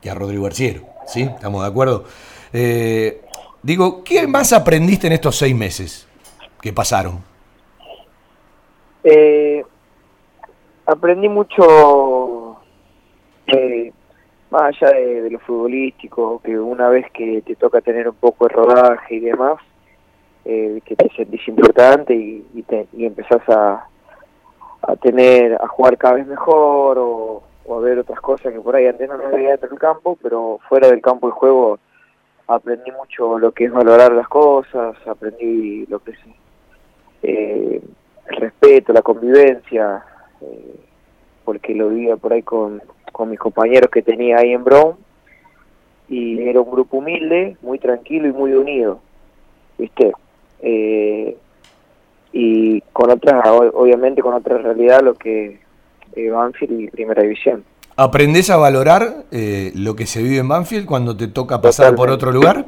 que a Rodrigo Arciero, ¿sí? ¿Estamos de acuerdo? Eh, digo, ¿qué más aprendiste en estos seis meses? que pasaron? Eh, aprendí mucho, eh, más allá de, lo futbolístico, que una vez que te toca tener un poco de rodaje y demás, eh, que te sentís importante y, te, y empezás a, a tener, a jugar cada vez mejor o, a ver otras cosas que por ahí antes no me veía dentro del campo, pero fuera del campo de juego aprendí mucho lo que es valorar las cosas, aprendí lo que es eh, el respeto, la convivencia, eh, porque lo vivía por ahí con, con mis compañeros que tenía ahí en Brown, y era un grupo humilde, muy tranquilo y muy unido, ¿viste? Eh, y con otra, obviamente con otra realidad lo que eh, Banfield y Primera División. ¿Aprendés a valorar eh, lo que se vive en Banfield cuando te toca pasar por otro lugar?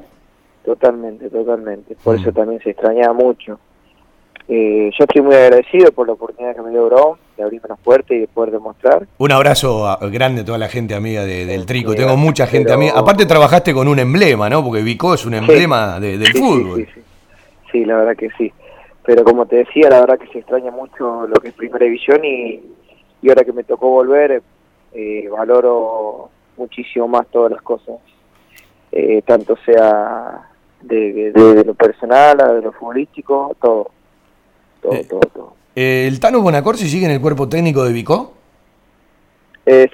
Totalmente, totalmente. Por eso mm. también se extrañaba mucho. Eh, yo estoy muy agradecido por la oportunidad que me dio Brown de abrirme las puertas y de poder demostrar. Un abrazo grande a toda la gente amiga del Trico. Tengo mucha gente amiga. Aparte trabajaste con un emblema, ¿no? Porque Vico es un emblema del fútbol. Sí, sí, la verdad que sí. Pero como te decía, la verdad que se extraña mucho lo que es Primera División y, y ahora que me tocó volver, eh, valoro muchísimo más todas las cosas, eh, tanto sea de, lo personal a de lo futbolístico, todo. Todo, eh, todo, todo. ¿El Tano Bonacorsi sigue en el cuerpo técnico de Vicó?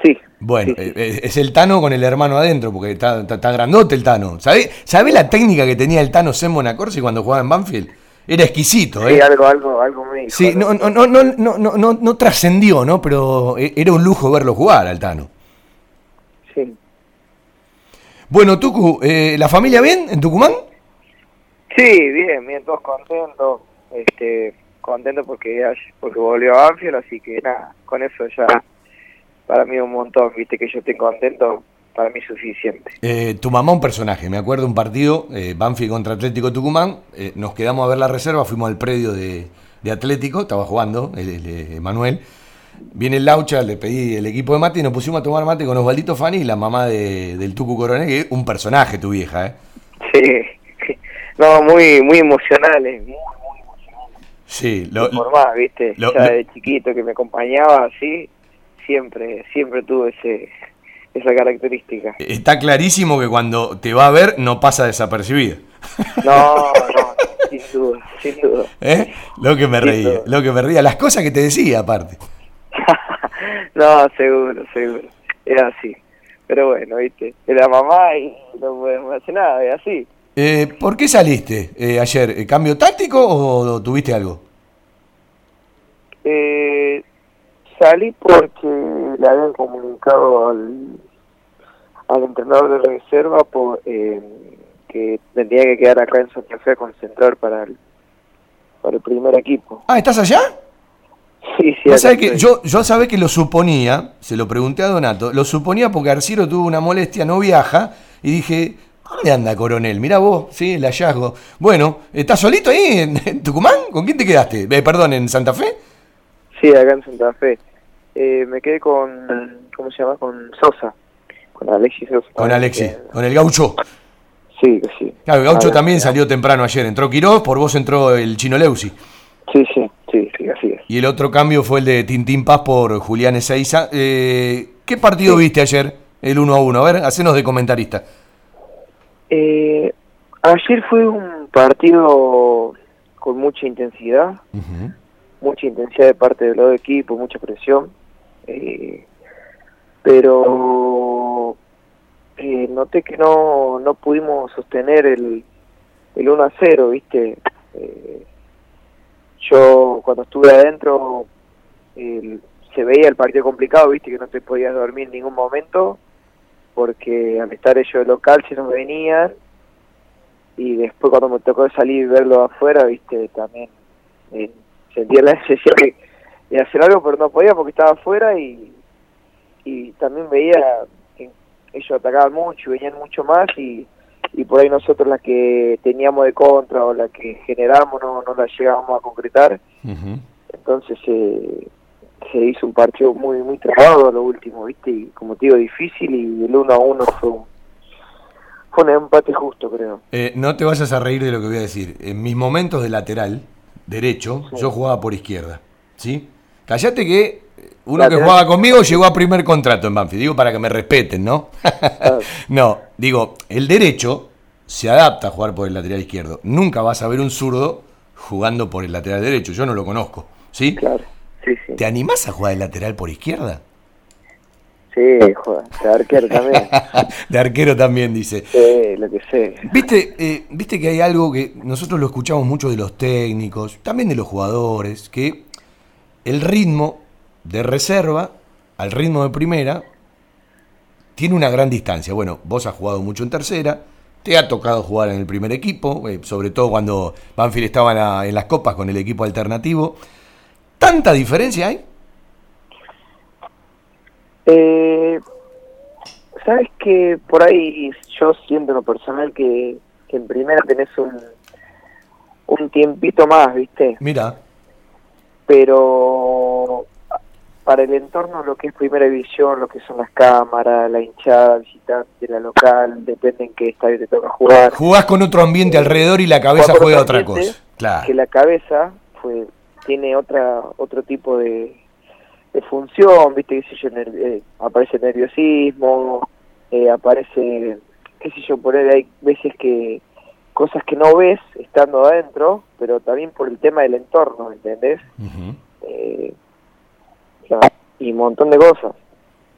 sí. Bueno, es el Tano con el hermano adentro, porque está, está, grandote el Tano. ¿Sabe, ¿Sabe la técnica que tenía el Tano Sem Bonacorsi cuando jugaba en Banfield? Era exquisito, ¿eh? Sí, algo, algo, algo me Sí, no, no, no, no, no, no, no, trascendió, ¿no? Pero e, era un lujo verlo jugar, Altano. Sí. Bueno, Tucu, eh, ¿la familia bien en Tucumán? Sí, bien, bien, todos contentos. Este, contentos porque, porque volvió a Anfield, así que nada, con eso ya para mí un montón, viste, que yo esté contento para mí suficiente. Eh, tu mamá un personaje, me acuerdo un partido, eh, Banfield contra Atlético Tucumán, eh, nos quedamos a ver la reserva, fuimos al predio de, Atlético, estaba jugando el, Manuel, viene el Laucha, le pedí el equipo de mate y nos pusimos a tomar mate con Osvaldito Fani la mamá de, del Tucu Coronel, que es un personaje tu vieja, ¿eh? Sí, [laughs] no, muy, muy emocionales, muy, muy emocionales. Sí, lo, Por más, viste, ya de chiquito que me acompañaba así, siempre, siempre tuve ese esa característica. Está clarísimo que cuando te va a ver no pasa desapercibido. No, no, sin duda, sin duda. [laughs] ¿Eh? Lo que me reía, lo que me reía, las cosas que te decía aparte. [laughs] no, seguro, seguro, era así. Pero bueno, viste, era mamá y no podemos hacer nada, es así. Eh, ¿Por qué saliste eh, ayer? ¿Cambio táctico o tuviste algo? Eh, salí porque le habían comunicado al, al entrenador de reserva por, eh, que tendría que quedar acá en Santa Fe a concentrar para el, para el primer equipo. Ah, ¿estás allá? Sí, sí. que yo, yo sabía que lo suponía, se lo pregunté a Donato, lo suponía porque Arciro tuvo una molestia, no viaja, y dije, ¿dónde anda Coronel? Mira vos, sí, el hallazgo. Bueno, ¿estás solito ahí en, Tucumán? ¿Con quién te quedaste? Eh, perdón, ¿en Santa Fe? Sí, acá en Santa Fe. Eh, me quedé con, ¿cómo se llama? Con Sosa. Con Alexis. Con Alexis, con el gaucho. Sí, sí. Claro, el gaucho también salió temprano ayer. Entró Quiroz, por vos entró el Chino Leusi. Sí, sí, sí, sí, así es. Y el otro cambio fue el de Tintín Paz por Julián Ezeiza. Eh, ¿Qué partido viste ayer, el 1 a 1? A ver, hacenos de comentarista. Eh, ayer fue un partido con mucha intensidad, mucha intensidad de parte del otro equipo, mucha presión. Eh, pero eh, noté que no, no pudimos sostener el, el 1 a 0, ¿viste? Eh, yo cuando estuve adentro se veía el partido complicado, ¿viste? Que no te podías dormir en ningún momento porque al estar ellos de local se nos venían y después cuando me tocó salir y verlo afuera, ¿viste? También eh, sentía la [laughs] necesidad de hacer algo, pero no podía porque estaba afuera y y también veía que ellos atacaban mucho y venían mucho más y, y por ahí nosotros las que teníamos de contra o las que generamos no, no las llegábamos a concretar. Entonces eh, se hizo un partido muy muy trabado a lo último, ¿viste? Y como te digo, difícil y el 1 a 1 fue un, fue un empate justo, creo. Eh, no te vayas a reír de lo que voy a decir. En mis momentos de lateral, derecho, yo jugaba por izquierda. ¿Sí? Callate que uno que jugaba conmigo llegó a primer contrato en Banfield. Digo para que me respeten, ¿no? [laughs] no, digo, el derecho se adapta a jugar por el lateral izquierdo. Nunca vas a ver un zurdo jugando por el lateral derecho. Yo no lo conozco. ¿Sí? Claro. Sí, sí. ¿Te animás a jugar de lateral por izquierda? Sí, joder, de arquero también. [laughs] de arquero también, dice. Sí, lo que sé. ¿Viste, eh, Viste que hay algo que nosotros lo escuchamos mucho de los técnicos, también de los jugadores, que el ritmo de reserva al ritmo de primera tiene una gran distancia. Bueno, vos has jugado mucho en tercera, te ha tocado jugar en el primer equipo, eh, sobre todo cuando Banfield estaba en, las copas con el equipo alternativo. ¿Tanta diferencia hay? Eh, Sabes que por ahí yo siento en lo personal que, que en primera tenés un, un tiempito más, ¿viste? Mira. Pero para el entorno, lo que es primera división, lo que son las cámaras, la hinchada visitante, la local, depende en qué estadio te toca jugar. Jugás con otro ambiente alrededor y la cabeza juega otra cosa. Claro. Que la cabeza fue, tiene otra otro tipo de, función, viste, qué sé yo, eh, aparece nerviosismo, eh, aparece, qué sé yo, por ahí hay veces que cosas que no ves estando adentro, pero también por el tema del entorno, ¿entendés? Y un montón de cosas.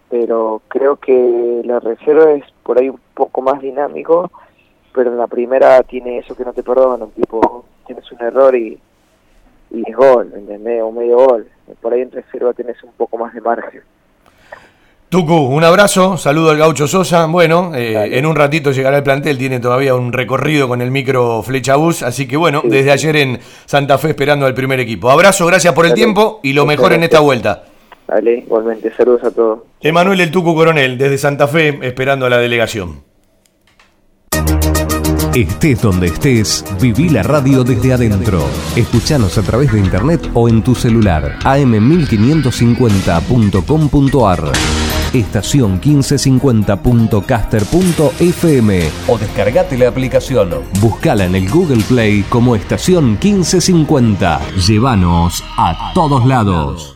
Pero creo que la reserva es por ahí un poco más dinámico, pero en la primera tiene eso que no te perdonan, tipo, tienes un error y, y es gol, ¿entendés? O medio gol. Por ahí en reserva tienes un poco más de margen. Tucu, un abrazo, saludo al gaucho Sosa. Bueno, eh, en un ratito llegará el plantel, tiene todavía un recorrido con el micro Flecha Bus, así que bueno, desde ayer en Santa Fe esperando al primer equipo. Abrazo, gracias por el tiempo y lo mejor en esta vuelta. Dale, igualmente, saludos a todos. Emanuel El Tucu Coronel, desde Santa Fe, esperando a la delegación. Estés donde estés, viví la radio desde adentro. Escuchanos a través de internet o en tu celular. am1550.com.ar Estación 1550.caster.fm o descargate la aplicación. Buscala en el Google Play como Estación 1550. Llévanos a todos lados.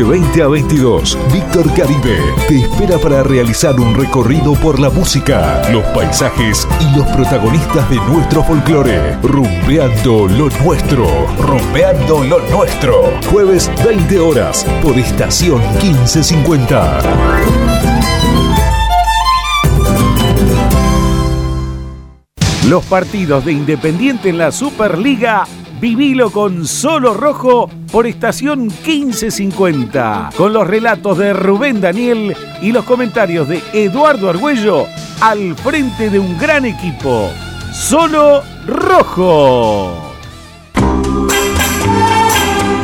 De 20 a 22, Víctor Caribe te espera para realizar un recorrido por la música, los paisajes y los protagonistas de nuestro folclore. Rumbeando lo nuestro, rumbeando lo nuestro. Jueves 20 horas por estación 1550. Los partidos de Independiente en la Superliga Vivilo con Solo Rojo por estación 1550, con los relatos de Rubén Daniel y los comentarios de Eduardo Argüello al frente de un gran equipo. Solo Rojo.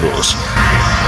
claros.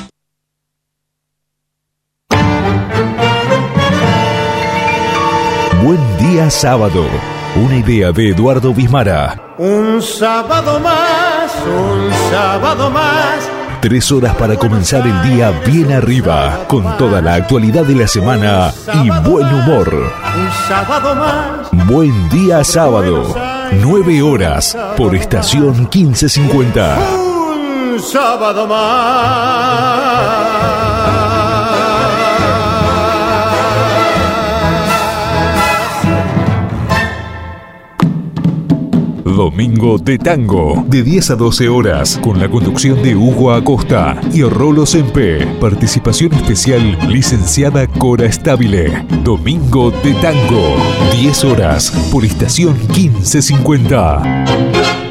Día sábado. Una idea de Eduardo Bismara. Un sábado más, un sábado más. Tres horas para comenzar el día bien arriba, con toda la actualidad de la semana y buen humor. Un sábado más. Buen día sábado. Nueve horas por estación 1550. Un sábado más. Domingo de Tango, de 10 a 12 horas, con la conducción de Hugo Acosta y Rolo Sempe. Participación especial, licenciada Cora Estabile. Domingo de Tango, 10 horas, por estación 1550.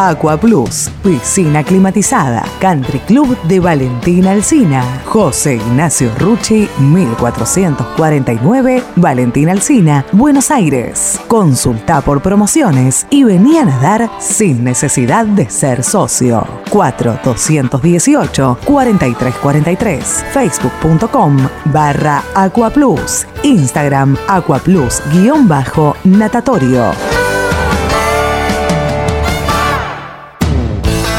Aqua Plus, piscina climatizada, Country Club de Valentina Alcina, José Ignacio Rucci, 1449, Valentina Alcina, Buenos Aires. Consulta por promociones y vení a nadar sin necesidad de ser socio. 4218 4343, facebook.com barra Aqua Plus, Instagram Aqua Plus guion bajo natatorio.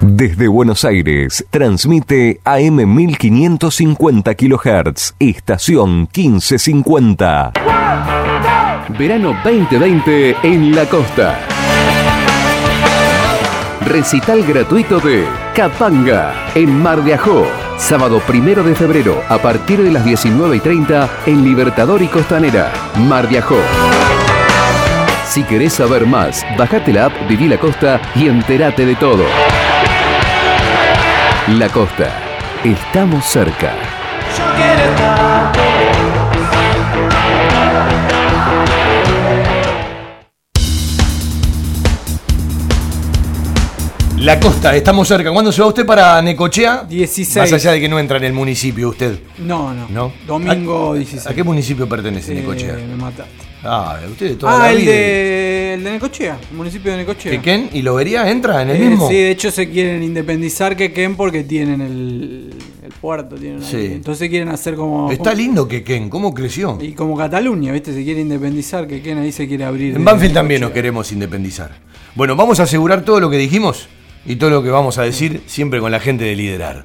Desde Buenos Aires, transmite AM 1550 kHz, estación 1550. Verano 2020 en la costa. Recital gratuito de Capanga en Mar de Ajó. Sábado primero de febrero a partir de las 19 y 30 en Libertador y Costanera, Mar de Ajó. Si querés saber más, bajate la app Viví la Costa y entérate de todo. La costa. Estamos cerca. La costa, estamos cerca. ¿Cuándo se va usted para Necochea? 16. Más allá de que no entra en el municipio usted. No, no. ¿No? Domingo ¿A, 16. ¿A qué municipio pertenece eh, Necochea? Me mataste. Ah, usted de toda Ah, la el vida. de, el de Necochea, el municipio de Necochea. ¿Quequén y Lobería entra en el Eh, mismo? Sí, de hecho se quieren independizar Quequén porque tienen el, el puerto. Tienen ahí. Sí. Entonces quieren hacer como. Está lindo Quequén, ¿cómo creció? Y como Cataluña, ¿viste? Se quiere independizar, Quequén ahí se quiere abrir. En Banfield también nos queremos independizar. Bueno, vamos a asegurar todo lo que dijimos y todo lo que vamos a decir siempre con la gente de liderar.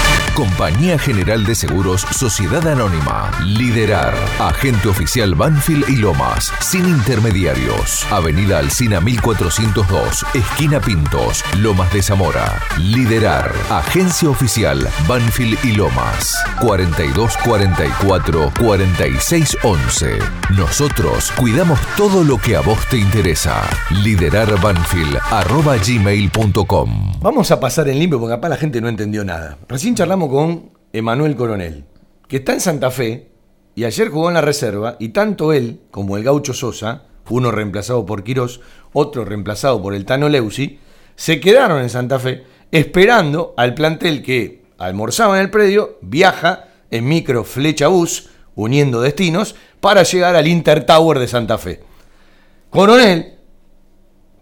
Compañía General de Seguros Sociedad Anónima. Liderar. Agente oficial Banfield y Lomas. Sin intermediarios. Avenida Alcina 1402. Esquina Pintos. Lomas de Zamora. Liderar. Agencia oficial Banfield y Lomas. 4244 4611. Nosotros cuidamos todo lo que a vos te interesa. Liderarbanfield arroba gmail.com. Vamos a pasar en limpio porque acá la gente no entendió nada. Recién charlamos con Emanuel Coronel, que está en Santa Fe y ayer jugó en la reserva y tanto él como el gaucho Sosa, uno reemplazado por Quirós, otro reemplazado por el Tano Leusi, se quedaron en Santa Fe esperando al plantel que almorzaba en el predio, viaja en micro flecha bus, uniendo destinos, para llegar al Inter Tower de Santa Fe. Coronel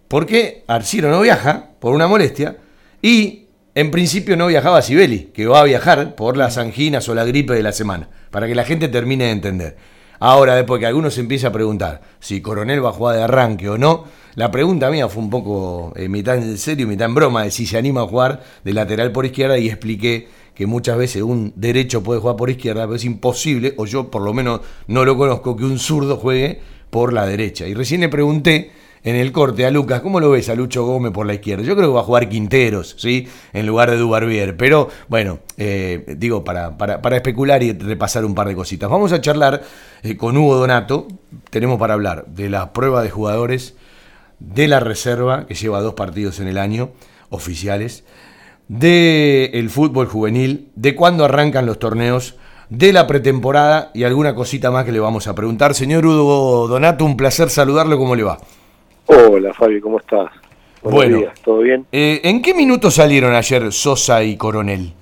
porque Arciro no viaja por una molestia y en principio no viajaba Sibeli, que va a viajar por las anginas o la gripe de la semana, para que la gente termine de entender. Ahora, después que algunos se empieza a preguntar si Coronel va a jugar de arranque o no, la pregunta mía fue un poco eh, mitad en serio y mitad en broma, de si se anima a jugar de lateral por izquierda y expliqué que muchas veces un derecho puede jugar por izquierda, pero es imposible, o yo por lo menos no lo conozco, que un zurdo juegue por la derecha. Y recién le pregunté en el corte a Lucas, ¿cómo lo ves a Lucho Gómez por la izquierda? Yo creo que va a jugar Quinteros, ¿sí? En lugar de Dubarbier. Pero bueno, eh, digo, para, para, para especular y repasar un par de cositas. Vamos a charlar eh, con Hugo Donato. Tenemos para hablar de la prueba de jugadores de la reserva, que lleva dos partidos en el año oficiales, del el fútbol juvenil, de cuándo arrancan los torneos, de la pretemporada y alguna cosita más que le vamos a preguntar. Señor Hugo Donato, un placer saludarlo. ¿Cómo le va? Hola Fabi, ¿cómo estás? Buenos Bueno. días, ¿todo bien? Eh, ¿En qué minutos salieron ayer Sosa y Coronel?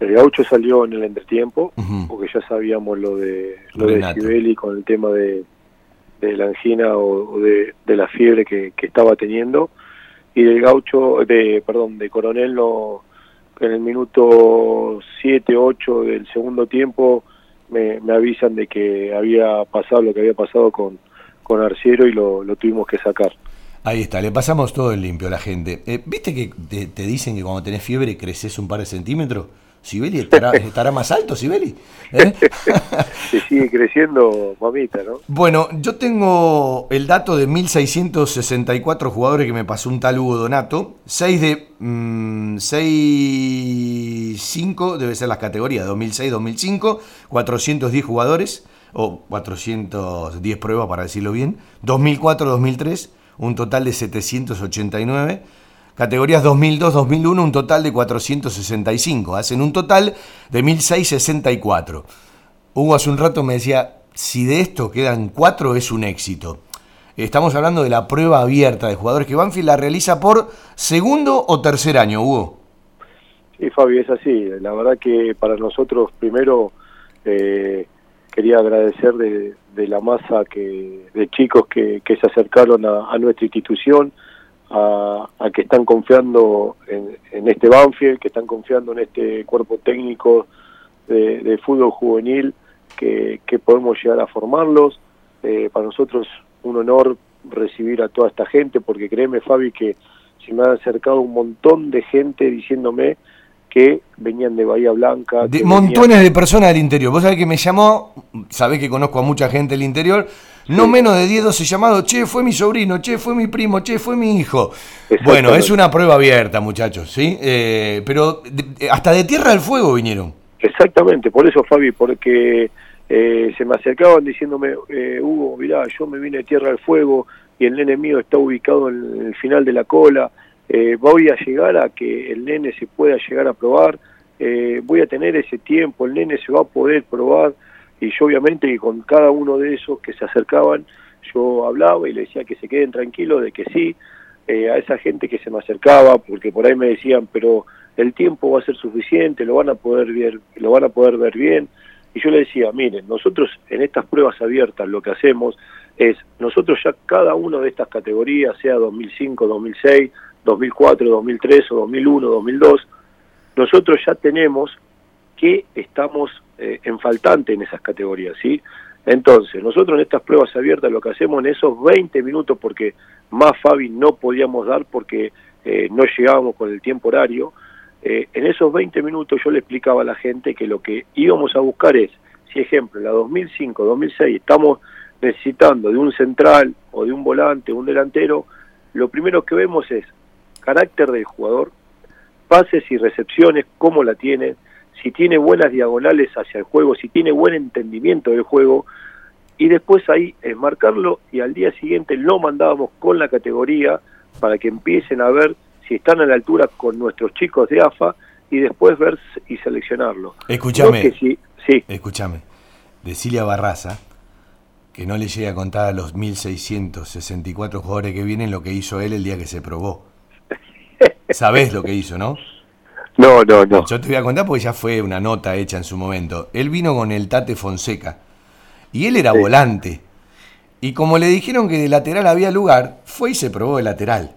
El gaucho salió en el entretiempo, porque ya sabíamos lo de lo de con el tema de, de la angina o, o de, de la fiebre que, que estaba teniendo. Y del gaucho, de perdón, de Coronel, no, en el minuto 7, 8 del segundo tiempo me, me avisan de que había pasado lo que había pasado con, con Arciero y lo, lo tuvimos que sacar. Ahí está, le pasamos todo el limpio a la gente. Eh, ¿Viste que te, te dicen que cuando tenés fiebre creces un par de centímetros? ¿Sibeli estará, [laughs] estará más alto, Sibeli? ¿Eh? [laughs] que sigue creciendo, mamita, ¿no? Bueno, yo tengo el dato de 1664 jugadores que me pasó un tal Hugo Donato. 6 de. 6. 5 debe ser las categorías, 2006-2005. 410 jugadores, o 410 pruebas para decirlo bien. 2004-2003, un total de 789. Categorías 2002-2001, un total de 465. Hacen un total de 1664. Hugo hace un rato me decía, si de esto quedan cuatro es un éxito. Estamos hablando de la prueba abierta de jugadores que Banfield la realiza por segundo o tercer año, Hugo. Sí, Fabi, es así. La verdad que para nosotros, primero, eh, quería agradecer de, de la masa que de chicos que, se acercaron a, nuestra institución, a, a que están confiando en, en este Banfield, que están confiando en este cuerpo técnico de, fútbol juvenil, que, podemos llegar a formarlos. Eh, para nosotros un honor recibir a toda esta gente, porque créeme, Fabi, que se me han acercado un montón de gente diciéndome que venían de Bahía Blanca. De montones de personas del interior. Vos sabés que me llamó, sabés que conozco a mucha gente del interior, no menos de 10, 12 llamados, che, fue mi sobrino, che, fue mi primo, che, fue mi hijo. Bueno, es una prueba abierta, muchachos, ¿sí? Eh, pero de- hasta de Tierra del Fuego vinieron. Exactamente, por eso Fabi, porque eh, se me acercaban diciéndome, eh, Hugo, mirá, yo me vine de Tierra del Fuego y el nene mío está ubicado en el final de la cola, eh, voy a llegar a que el nene se pueda llegar a probar, eh, voy a tener ese tiempo, el nene se va a poder probar, y yo obviamente con cada uno de esos que se acercaban, yo hablaba y le decía que se queden tranquilos de que sí, eh, a esa gente que se me acercaba, porque por ahí me decían, pero el tiempo va a ser suficiente, lo van a poder ver, lo van a poder ver bien. Y yo le decía, miren, nosotros en estas pruebas abiertas lo que hacemos es, nosotros ya cada una de estas categorías, sea 2005, 2006, 2004, 2003 o 2001, 2002, nosotros ya tenemos que estamos eh, en faltante en esas categorías, ¿sí? Entonces, nosotros en estas pruebas abiertas lo que hacemos en esos 20 minutos, porque más Fabi no podíamos dar porque eh, no llegábamos con el tiempo horario, eh, en esos 20 minutos yo le explicaba a la gente que lo que íbamos a buscar es, si ejemplo, la 2005, 2006 estamos necesitando de un central o de un volante, un delantero, lo primero que vemos es carácter del jugador, pases y recepciones, cómo la tiene, si tiene buenas diagonales hacia el juego, si tiene buen entendimiento del juego, y después ahí es marcarlo y al día siguiente lo mandábamos con la categoría para que empiecen a ver si están a la altura con nuestros chicos de AFA y después ver y seleccionarlo. Escúchame, sí, sí. escúchame, Decilia Barraza, que no le llegue a contar a los 1664 jugadores que vienen lo que hizo él el día que se probó. Sabés lo que hizo, ¿no? No, no, no. Yo te voy a contar porque ya fue una nota hecha en su momento. Él vino con el Tate Fonseca y él era volante. Y como le dijeron que de lateral había lugar, fue y se probó de lateral.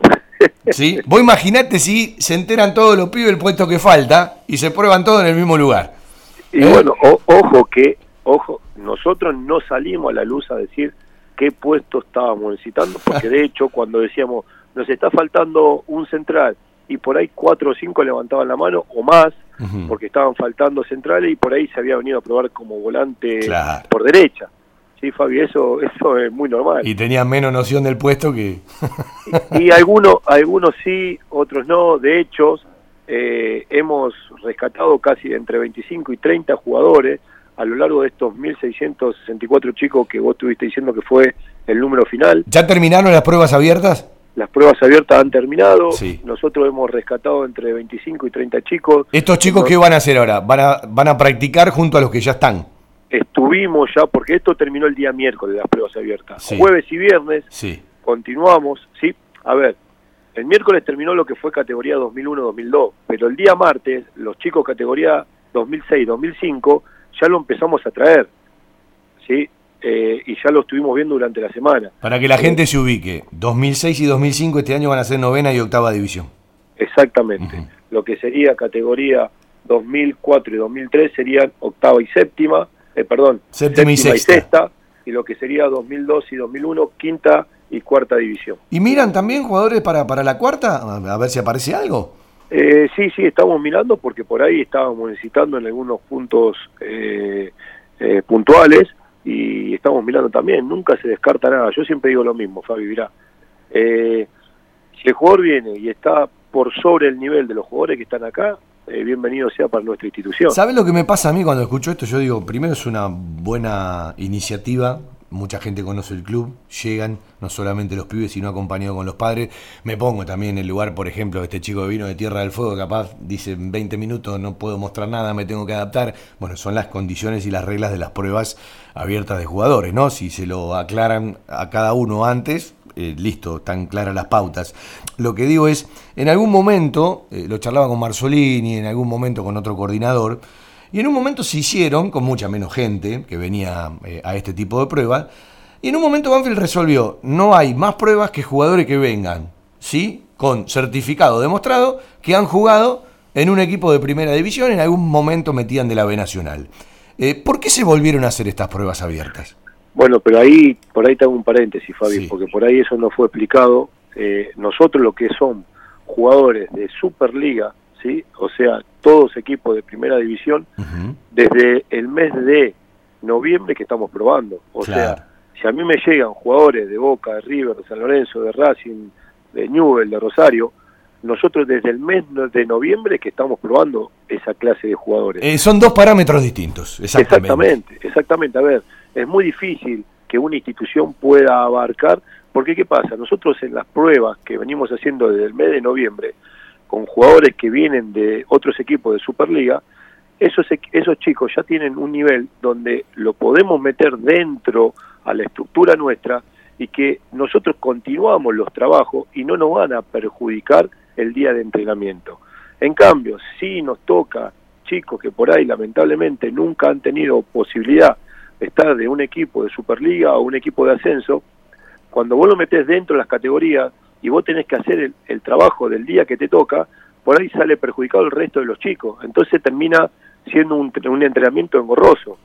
[laughs] ¿Sí? Vos imaginate si se enteran todos los pibes el puesto que falta y se prueban todos en el mismo lugar. Y ¿Eh? bueno, ojo que, ojo, nosotros no salimos a la luz a decir qué puesto estábamos necesitando, porque de [laughs] hecho cuando decíamos nos está faltando un central y por ahí cuatro o cinco levantaban la mano o más, porque estaban faltando centrales y por ahí se había venido a probar como volante por derecha. Sí, Fabi, eso, eso es muy normal. Y tenían menos noción del puesto que... [laughs] y algunos, algunos sí, otros no. De hecho, eh, hemos rescatado casi entre 25 y 30 jugadores a lo largo de estos 1.664 chicos que vos estuviste diciendo que fue el número final. ¿Ya terminaron las pruebas abiertas? Las pruebas abiertas han terminado. Nosotros hemos rescatado entre 25 y 30 chicos. ¿Estos chicos qué van a hacer ahora? ¿Van a, van a practicar junto a los que ya están? Estuvimos ya, porque esto terminó el día miércoles, las pruebas abiertas. Jueves y viernes sí. continuamos. Sí, a ver, el miércoles terminó lo que fue categoría 2001-2002, pero el día martes, los chicos categoría 2006-2005 ya lo empezamos a traer. ¿sí? Eh, y ya lo estuvimos viendo durante la semana. Para que la gente se ubique, 2006 y 2005 este año van a ser novena y octava división. Exactamente. Lo que sería categoría 2004 y 2003 serían octava y séptima, eh, perdón, séptima, y, sexta. y lo que sería 2002 y 2001 quinta y cuarta división. ¿Y miran también jugadores para, para la cuarta? A ver si aparece algo. Eh, sí, sí, estamos mirando porque por ahí estábamos necesitando en algunos puntos eh, eh, puntuales y estamos mirando también, nunca se descarta nada, yo siempre digo lo mismo, Fabi, mirá, eh, si el jugador viene y está por sobre el nivel de los jugadores que están acá, eh, bienvenido sea para nuestra institución. ¿Sabes lo que me pasa a mí cuando escucho esto? Yo digo, primero es una buena iniciativa, mucha gente conoce el club, llegan, no solamente los pibes, sino acompañados con los padres. Me pongo también en el lugar, por ejemplo, este chico que vino de Tierra del Fuego, capaz dice en 20 minutos no puedo mostrar nada, me tengo que adaptar. Bueno, son las condiciones y las reglas de las pruebas abiertas de jugadores, ¿no? Si se lo aclaran a cada uno antes, eh, listo, están claras las pautas. Lo que digo es, en algún momento, eh, lo charlaba con Marzolini, en algún momento con otro coordinador, y en un momento se hicieron, con mucha menos gente que venía eh, a este tipo de pruebas, y en un momento Banfield resolvió, no hay más pruebas que jugadores que vengan, ¿sí? Con certificado demostrado que han jugado en un equipo de primera división, en algún momento metían de la B Nacional. Eh, ¿Por qué se volvieron a hacer estas pruebas abiertas? Bueno, pero ahí, por ahí tengo un paréntesis, Fabi, porque por ahí eso no fue explicado. Eh, nosotros lo que son jugadores de Superliga, ¿sí? O sea, todos equipos de primera división, desde el mes de noviembre que estamos probando. O sea, si a mí me llegan jugadores de Boca, de River, de San Lorenzo, de Racing, de Newell, de Rosario, nosotros desde el mes de noviembre que estamos probando esa clase de jugadores. Eh, son dos parámetros distintos, exactamente. Exactamente, exactamente. A ver, es muy difícil que una institución pueda abarcar, porque ¿qué pasa? Nosotros en las pruebas que venimos haciendo desde el mes de noviembre, con jugadores que vienen de otros equipos de Superliga, esos, esos chicos ya tienen un nivel donde lo podemos meter dentro a la estructura nuestra y que nosotros continuamos los trabajos y no nos van a perjudicar el día de entrenamiento. En cambio, si nos toca chicos que por ahí lamentablemente nunca han tenido posibilidad de estar de un equipo de Superliga o un equipo de ascenso, cuando vos lo metés dentro de las categorías y vos tenés que hacer el, trabajo del día que te toca, por ahí sale perjudicado el resto de los chicos. Entonces termina siendo un, un entrenamiento engorroso.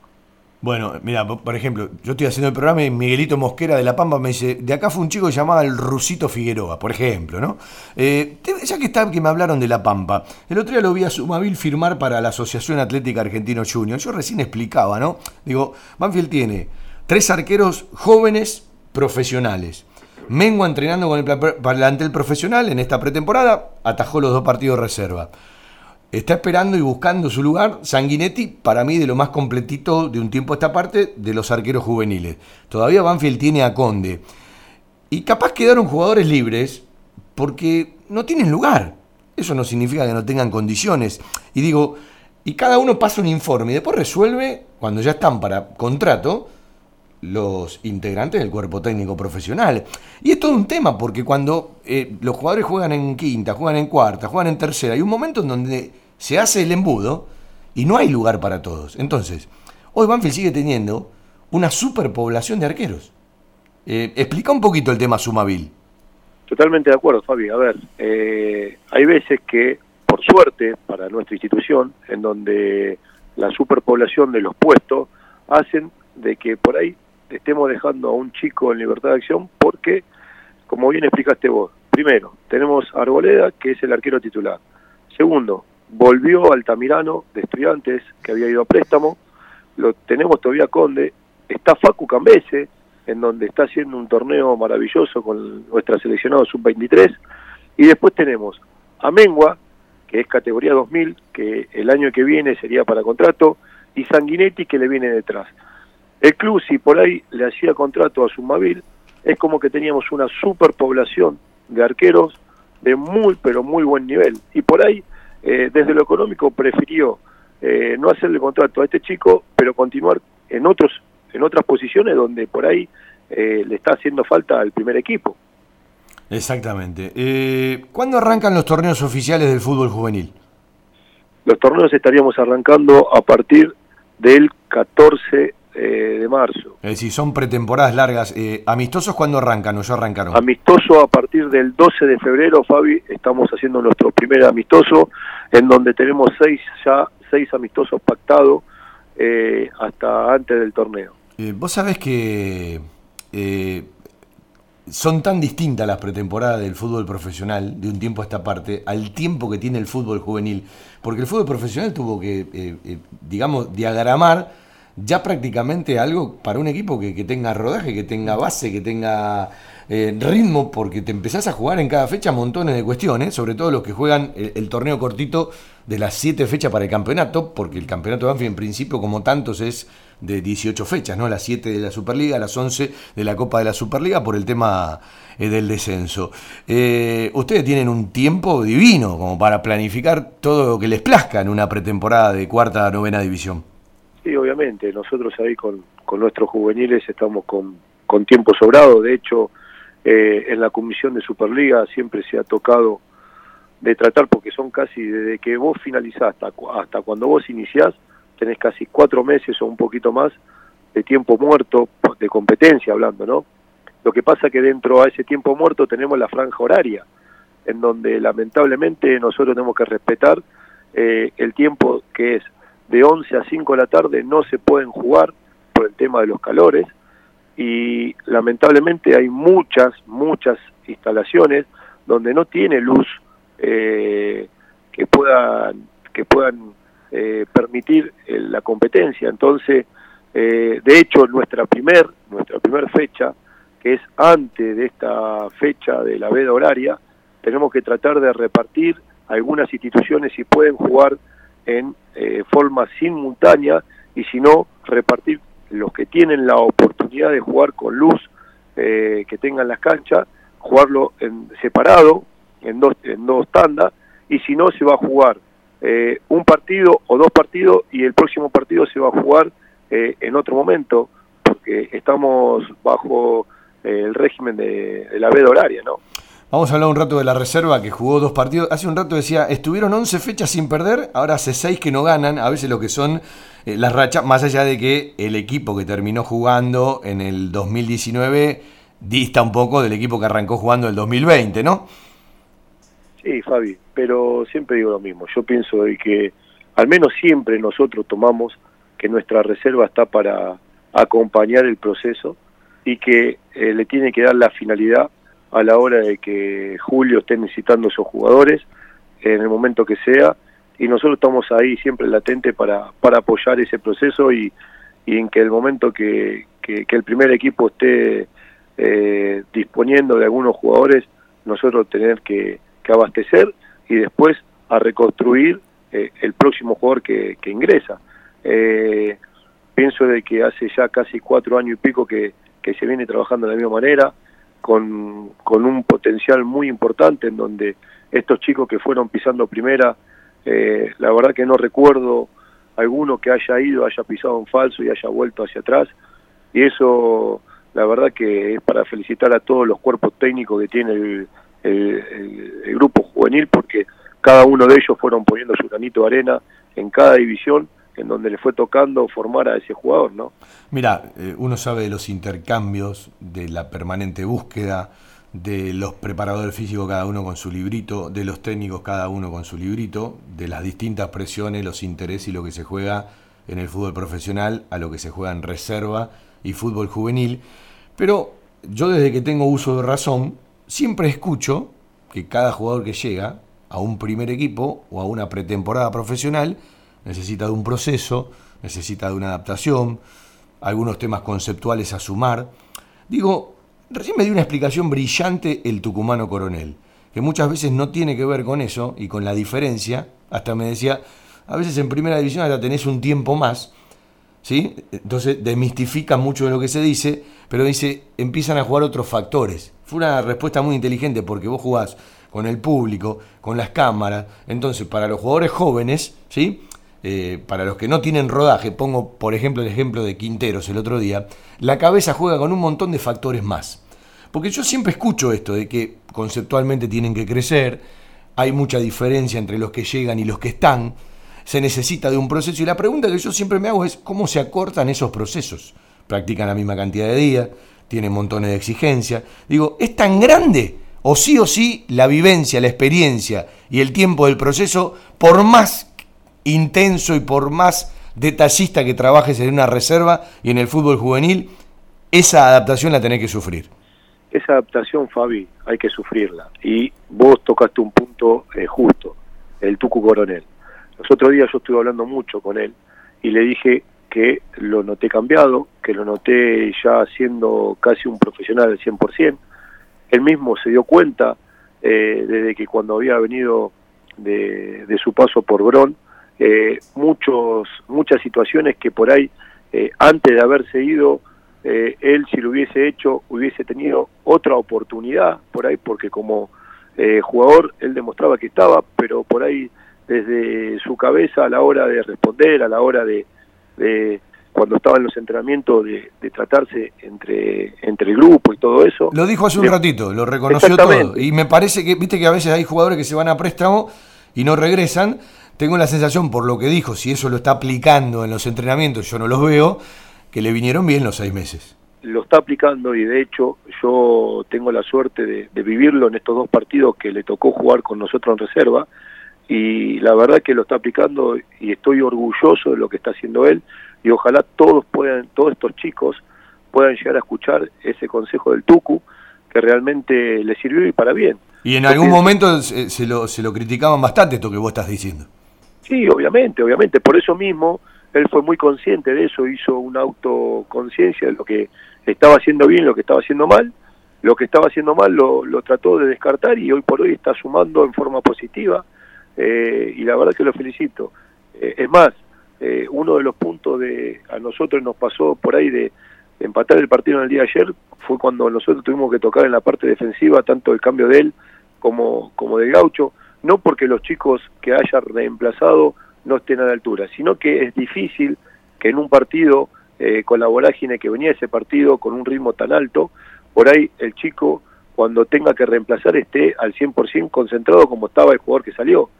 Bueno, mira, por ejemplo, yo estoy haciendo el programa y Miguelito Mosquera de La Pampa me dice, de acá fue un chico llamado el Rusito Figueroa, por ejemplo, ¿no? Eh, ya que está, que me hablaron de La Pampa, el otro día lo vi a Sumavil firmar para la Asociación Atlética Argentino Junior. Yo recién explicaba, ¿no? Digo, Banfield tiene tres arqueros jóvenes profesionales. Mengua entrenando con el plantel profesional en esta pretemporada, atajó los dos partidos de reserva. Está esperando y buscando su lugar Sanguinetti, para mí de lo más completito de un tiempo a esta parte, de los arqueros juveniles. Todavía Banfield tiene a Conde. Y capaz quedaron jugadores libres porque no tienen lugar. Eso no significa que no tengan condiciones. Y digo, y cada uno pasa un informe y después resuelve, cuando ya están para contrato, los integrantes del cuerpo técnico profesional. Y es todo un tema, porque cuando eh, los jugadores juegan en quinta, juegan en cuarta, juegan en tercera, hay un momento en donde se hace el embudo y no hay lugar para todos. Entonces, hoy Banfield sigue teniendo una superpoblación de arqueros. Eh, explica un poquito el tema Sumavil. Totalmente de acuerdo, Fabi. A ver, eh, hay veces que, por suerte, para nuestra institución, en donde la superpoblación de los puestos hacen de que por ahí estemos dejando a un chico en libertad de acción porque, como bien explicaste vos, primero, tenemos a Arboleda, que es el arquero titular. Segundo, volvió Altamirano de estudiantes, que había ido a préstamo. Lo tenemos todavía Conde. Está Facu Cambese, en donde está haciendo un torneo maravilloso con nuestra seleccionado sub-23. Y después tenemos a Mengua, que es categoría 2000, que el año que viene sería para contrato, y Sanguinetti, que le viene detrás. El club, si por ahí le hacía contrato a Sumavil, es como que teníamos una superpoblación de arqueros de muy, pero muy buen nivel. Y por ahí, eh, desde lo económico, prefirió eh, no hacerle contrato a este chico, pero continuar en otros en otras posiciones donde por ahí eh, le está haciendo falta al primer equipo. Exactamente. ¿Cuándo arrancan los torneos oficiales del fútbol juvenil? Los torneos estaríamos arrancando a partir del 14 eh, de marzo. Es decir, son pretemporadas largas. Eh, ¿Amistosos cuándo arrancan o ya arrancaron? Amistoso a partir del 12 de febrero, Fabi, estamos haciendo nuestro primer amistoso, en donde tenemos seis ya, seis amistosos pactados eh, hasta antes del torneo. Vos sabés que son tan distintas las pretemporadas del fútbol profesional de un tiempo a esta parte al tiempo que tiene el fútbol juvenil, porque el fútbol profesional tuvo que, digamos, diagramar ya prácticamente algo para un equipo que, tenga rodaje, que tenga base, que tenga eh, ritmo, porque te empezás a jugar en cada fecha montones de cuestiones, sobre todo los que juegan el, torneo cortito de las 7 fechas para el campeonato, porque el campeonato de Banfield en principio, como tantos, es de 18 fechas, ¿no? Las 7 de la Superliga, las 11 de la Copa de la Superliga por el tema eh, del descenso. Eh, ustedes tienen un tiempo divino como para planificar todo lo que les plazca en una pretemporada de cuarta novena división. Sí, obviamente. Nosotros ahí con, nuestros juveniles estamos con, tiempo sobrado. De hecho, eh, en la comisión de Superliga siempre se ha tocado de tratar, porque son casi desde que vos finalizás hasta, hasta cuando vos iniciás, tenés casi cuatro meses o un poquito más de tiempo muerto, de competencia hablando, ¿no? Lo que pasa que dentro a ese tiempo muerto tenemos la franja horaria, en donde lamentablemente nosotros tenemos que respetar eh, el tiempo que es de 11 a 5 de la tarde no se pueden jugar por el tema de los calores y lamentablemente hay muchas, muchas instalaciones donde no tiene luz eh, que puedan, que puedan eh, permitir eh, la competencia. Entonces, de hecho, nuestra primer, nuestra primer fecha, que es antes de esta fecha de la veda horaria, tenemos que tratar de repartir algunas instituciones si pueden jugar en eh, forma simultánea y si no, repartir los que tienen la oportunidad de jugar con luz, eh, que tengan las canchas, jugarlo en separado, en dos, en dos tandas, y si no, se va a jugar eh, un partido o dos partidos y el próximo partido se va a jugar eh, en otro momento, porque estamos bajo eh, el régimen de, la veda horaria, ¿no? Vamos a hablar un rato de la reserva que jugó dos partidos. Hace un rato decía, estuvieron 11 fechas sin perder, ahora hace 6 que no ganan, a veces lo que son las rachas, más allá de que el equipo que terminó jugando en el 2019 dista un poco del equipo que arrancó jugando el 2020, ¿no? Sí, Fabi, pero siempre digo lo mismo. Yo pienso de que al menos siempre nosotros tomamos que nuestra reserva está para acompañar el proceso y que eh, le tiene que dar la finalidad a la hora de que Julio esté necesitando esos jugadores en el momento que sea y nosotros estamos ahí siempre latente para, para apoyar ese proceso y, en que el momento que, que, que el primer equipo esté eh, disponiendo de algunos jugadores, nosotros tener que, abastecer y después a reconstruir eh, el próximo jugador que, ingresa. Eh, pienso de que hace ya casi cuatro años y pico que, se viene trabajando de la misma manera, con, con, un potencial muy importante en donde estos chicos que fueron pisando primera, la verdad que no recuerdo alguno que haya ido, haya pisado en falso y haya vuelto hacia atrás, y eso la verdad que es para felicitar a todos los cuerpos técnicos que tiene el, grupo juvenil porque cada uno de ellos fueron poniendo su granito de arena en cada división en donde le fue tocando formar a ese jugador, ¿no? Mira, eh, uno sabe de los intercambios, de la permanente búsqueda, de los preparadores físicos cada uno con su librito, de los técnicos cada uno con su librito, de las distintas presiones, los intereses y lo que se juega en el fútbol profesional a lo que se juega en reserva y fútbol juvenil. Pero yo desde que tengo uso de razón, siempre escucho que cada jugador que llega a un primer equipo o a una pretemporada profesional necesita de un proceso, necesita de una adaptación, algunos temas conceptuales a sumar. Digo, recién me dio una explicación brillante el tucumano coronel, que muchas veces no tiene que ver con eso y con la diferencia. Hasta me decía, a veces en primera división hasta tenés un tiempo más, ¿sí? Entonces demistifica mucho de lo que se dice, pero dice, empiezan a jugar otros factores. Fue una respuesta muy inteligente porque vos jugás con el público, con las cámaras, entonces para los jugadores jóvenes, ¿sí? Eh, para los que no tienen rodaje, pongo por ejemplo el ejemplo de Quinteros el otro día, la cabeza juega con un montón de factores más. Porque yo siempre escucho esto de que conceptualmente tienen que crecer, hay mucha diferencia entre los que llegan y los que están, se necesita de un proceso. Y la pregunta que yo siempre me hago es, ¿cómo se acortan esos procesos? Practican la misma cantidad de días, tienen montones de exigencias. Digo, ¿es tan grande? O sí o sí la vivencia, la experiencia y el tiempo del proceso, por más intenso y por más detallista que trabajes en una reserva y en el fútbol juvenil, esa adaptación la tenés que sufrir. Esa adaptación, Fabi, hay que sufrirla. Y vos tocaste un punto eh, justo, el Tucu Coronel. Los otros días yo estuve hablando mucho con él y le dije que lo noté cambiado, que lo noté ya siendo casi un profesional al 100%. Él mismo se dio cuenta eh, desde que cuando había venido de, su paso por Bron, eh, muchos, muchas situaciones que por ahí, eh, antes de haberse ido, él si lo hubiese hecho, hubiese tenido otra oportunidad por ahí, porque como jugador él demostraba que estaba, pero por ahí desde su cabeza a la hora de responder, a la hora de, cuando estaba en los entrenamientos de, tratarse entre, entre el grupo y todo eso. Lo dijo hace un ratito, lo reconoció todo. Y me parece que, viste que a veces hay jugadores que se van a préstamo y no regresan. Tengo la sensación, por lo que dijo, si eso lo está aplicando en los entrenamientos, yo no los veo, que le vinieron bien los seis meses. Lo está aplicando y de hecho yo tengo la suerte de, de vivirlo en estos dos partidos que le tocó jugar con nosotros en reserva y la verdad que lo está aplicando y estoy orgulloso de lo que está haciendo él y ojalá todos puedan, todos estos chicos puedan llegar a escuchar ese consejo del Tucu que realmente le sirvió y para bien. Y en algún momento se, lo, se lo criticaban bastante esto que vos estás diciendo. Sí, obviamente, obviamente, por eso mismo él fue muy consciente de eso, hizo una autoconciencia de lo que estaba haciendo bien, lo que estaba haciendo mal, lo que estaba haciendo mal lo, trató de descartar y hoy por hoy está sumando en forma positiva eh, y la verdad que lo felicito. Eh, es más, eh, uno de los puntos de a nosotros nos pasó por ahí de, empatar el partido en el día de ayer fue cuando nosotros tuvimos que tocar en la parte defensiva tanto el cambio de él como, como gaucho. No porque los chicos que haya reemplazado no estén a la altura, sino que es difícil que en un partido, eh, con la vorágine que venía ese partido, con un ritmo tan alto, por ahí el chico cuando tenga que reemplazar esté al 100% concentrado como estaba el jugador que salió.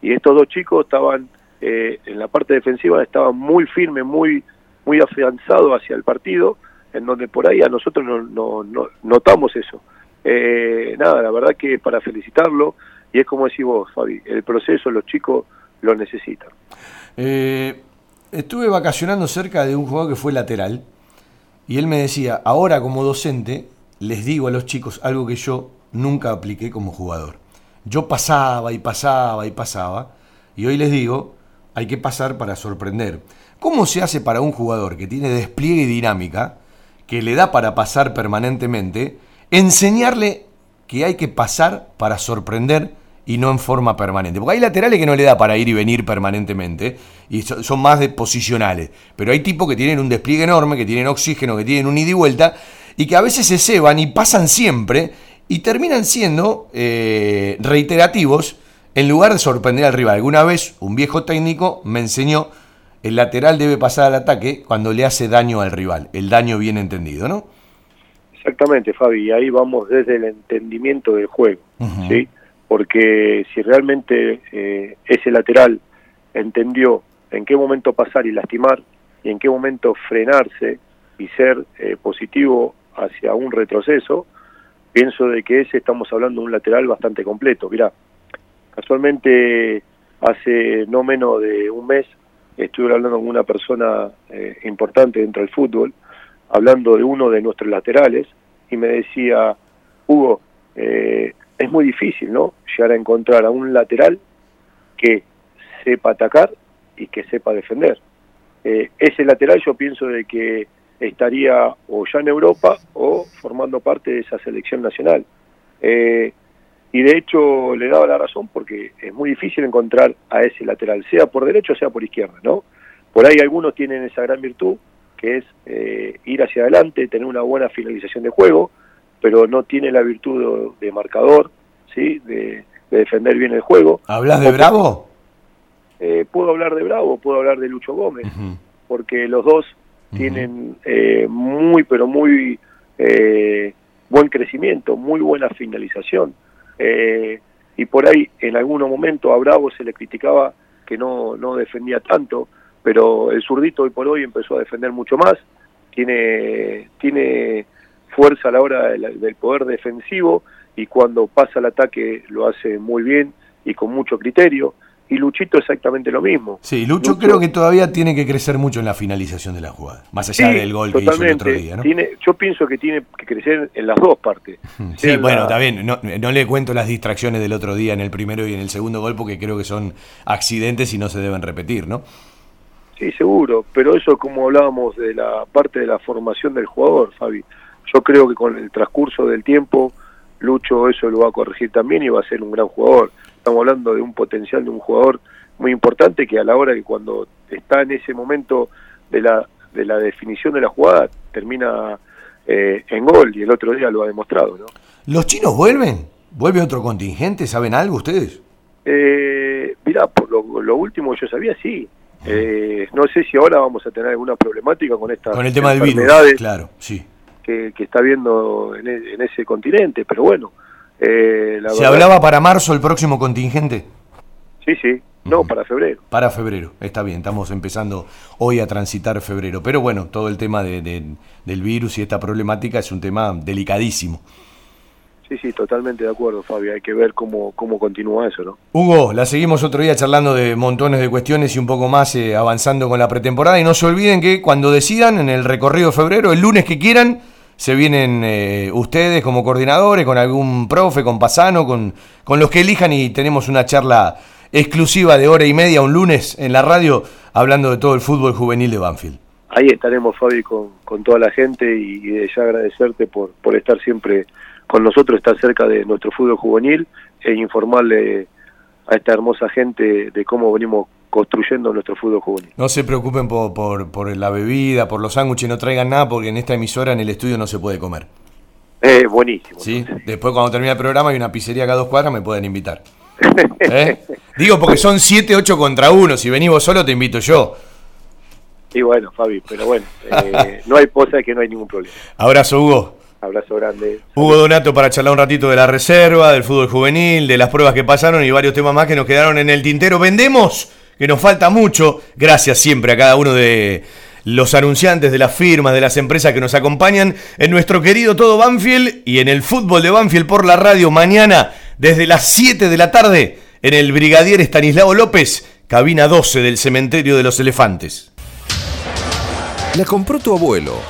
Y estos dos chicos estaban eh, en la parte defensiva, estaban muy firmes, muy, muy afianzados hacia el partido, en donde por ahí a nosotros no, no, notamos eso. Eh, nada, la verdad que para felicitarlo, y es como decís vos, Fabi, el proceso los chicos lo necesitan. Eh, estuve vacacionando cerca de un jugador que fue lateral, y él me decía, ahora como docente, les digo a los chicos algo que yo nunca apliqué como jugador. Yo pasaba y pasaba y pasaba, y hoy les digo, hay que pasar para sorprender. ¿Cómo se hace para un jugador que tiene despliegue y dinámica, que le da para pasar permanentemente, enseñarle que hay que pasar para sorprender y no en forma permanente. Porque hay laterales que no le da para ir y venir permanentemente y son más de posicionales. Pero hay tipos que tienen un despliegue enorme, que tienen oxígeno, que tienen un ida y vuelta y que a veces se ceban y pasan siempre y terminan siendo eh, reiterativos en lugar de sorprender al rival. Alguna vez un viejo técnico me enseñó el lateral debe pasar al ataque cuando le hace daño al rival, el daño bien entendido, ¿no? Exactamente, Fabi, y ahí vamos desde el entendimiento del juego, ¿sí? Porque si realmente eh, ese lateral entendió en qué momento pasar y lastimar y en qué momento frenarse y ser eh, positivo hacia un retroceso, pienso de que ese estamos hablando de un lateral bastante completo. Mirá, casualmente hace no menos de un mes estuve hablando con una persona eh, importante dentro del fútbol, hablando de uno de nuestros laterales, y me decía, Hugo, eh, es muy difícil, ¿no? Llegar a encontrar a un lateral que sepa atacar y que sepa defender. Eh, ese lateral yo pienso de que estaría o ya en Europa o formando parte de esa selección nacional. y de hecho le daba la razón porque es muy difícil encontrar a ese lateral, sea por derecho o sea por izquierda, ¿no? Por ahí algunos tienen esa gran virtud que es eh, ir hacia adelante, tener una buena finalización de juego, pero no tiene la virtud de, marcador, ¿sí? De, defender bien el juego. ¿Hablas de Bravo? Eh, puedo hablar de Bravo, puedo hablar de Lucho Gómez, porque los dos tienen eh, muy, pero muy buen crecimiento, muy buena finalización. y por ahí, en algún momento, a Bravo se le criticaba que no, no defendía tanto, pero el zurdito hoy por hoy empezó a defender mucho más, tiene, tiene fuerza a la hora del, poder defensivo y cuando pasa el ataque lo hace muy bien y con mucho criterio. Y Luchito exactamente lo mismo. Sí, Lucho, creo que todavía tiene que crecer mucho en la finalización de la jugada, más allá del gol que hizo el otro día. ¿no? Tiene, yo pienso que tiene que crecer en las dos partes. [laughs] Sí, bueno, bien, no, no, le cuento las distracciones del otro día en el primero y en el segundo gol porque creo que son accidentes y no se deben repetir, ¿no? Sí, seguro, pero eso como hablábamos de la parte de la formación del jugador, Fabi. Yo creo que con el transcurso del tiempo, Lucho eso lo va a corregir también y va a ser un gran jugador. Estamos hablando de un potencial de un jugador muy importante que a la hora que cuando está en ese momento de la, de la definición de la jugada termina eh, en gol y el otro día lo ha demostrado. ¿no? ¿Los chinos vuelven? ¿Vuelve otro contingente? ¿Saben algo ustedes? Eh, mirá, por lo, lo último que yo sabía, sí. Eh, no sé si ahora vamos a tener alguna problemática con esta con el tema del virus, claro, sí. Que, está viendo en, e, ese continente, pero bueno. Eh, ¿Se hablaba para marzo el próximo contingente? Sí, sí. No, para febrero. Para febrero, está bien, estamos empezando hoy a transitar febrero. Pero bueno, todo el tema de, del virus y esta problemática es un tema delicadísimo. Sí, sí, totalmente de acuerdo, Fabio. Hay que ver cómo, cómo continúa eso, ¿no? Hugo, la seguimos otro día charlando de montones de cuestiones y un poco más eh, avanzando con la pretemporada. Y no se olviden que cuando decidan en el recorrido de febrero, el lunes que quieran, se vienen eh, ustedes como coordinadores, con algún profe, con Pasano, con, con los que elijan y tenemos una charla exclusiva de hora y media un lunes en la radio hablando de todo el fútbol juvenil de Banfield. Ahí estaremos, Fabi, con, con toda la gente y, y de ya agradecerte por, por estar siempre con nosotros estar cerca de nuestro fútbol juvenil e informarle a esta hermosa gente de cómo venimos construyendo nuestro fútbol juvenil. No se preocupen por, por, la bebida, por los sándwiches, no traigan nada porque en esta emisora en el estudio no se puede comer. Eh, buenísimo. ¿Sí? Después cuando termine el programa hay una pizzería acá a dos cuadras, me pueden invitar. [laughs] ¿Eh? Digo porque son 7, 8 contra 1. Si venís vos solo, te invito yo. Y bueno, Fabi, pero bueno, eh, no hay posa que no hay ningún problema. Abrazo, Hugo. Abrazo grande. Hugo Donato para charlar un ratito de la reserva, del fútbol juvenil, de las pruebas que pasaron y varios temas más que nos quedaron en el tintero. Vendemos, que nos falta mucho. Gracias siempre a cada uno de los anunciantes de las firmas, de las empresas que nos acompañan en nuestro querido Todo Banfield y en el fútbol de Banfield por la radio mañana desde las 7 de la tarde en el Brigadier Estanislao López, cabina 12 del Cementerio de los Elefantes. La compró tu abuelo,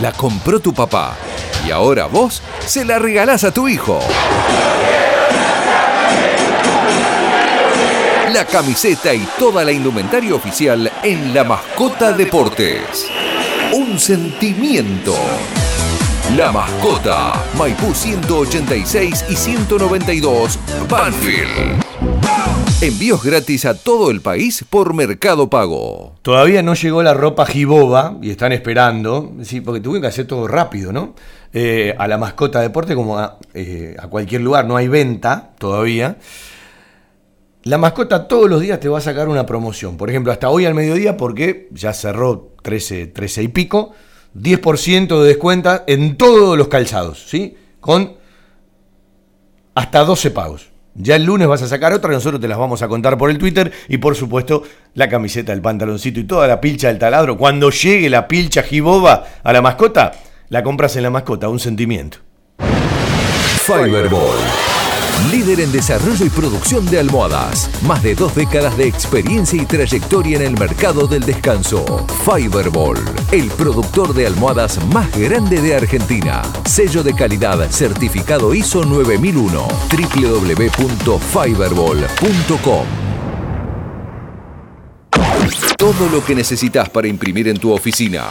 la compró tu papá y ahora vos se la regalás a tu hijo. La camiseta y toda la indumentaria oficial en La Mascota Deportes. Un sentimiento. La Mascota, Maipú 186 y 192, Banfield. Envíos gratis a todo el país por Mercado Pago. Todavía no llegó la ropa Giboba y están esperando, sí, porque tuve que hacer todo rápido, ¿no? Eh, a la mascota deporte como a, eh, a, cualquier lugar, no hay venta todavía. La mascota todos los días te va a sacar una promoción. Por ejemplo, hasta hoy al mediodía, porque ya cerró 13, 13 y pico, 10% de descuento en todos los calzados, ¿sí? Con hasta 12 pagos. Ya el lunes vas a sacar otra, nosotros te las vamos a contar por el Twitter y por supuesto la camiseta, el pantaloncito y toda la pilcha del taladro. Cuando llegue la pilcha giboba a la mascota, la compras en la mascota, un sentimiento. Fiberball. Líder en desarrollo y producción de almohadas. Más de dos décadas de experiencia y trayectoria en el mercado del descanso. Fiberball, el productor de almohadas más grande de Argentina. Sello de calidad certificado ISO 9001. www.fiberball.com Todo lo que necesitas para imprimir en tu oficina.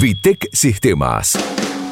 Vitec Sistemas.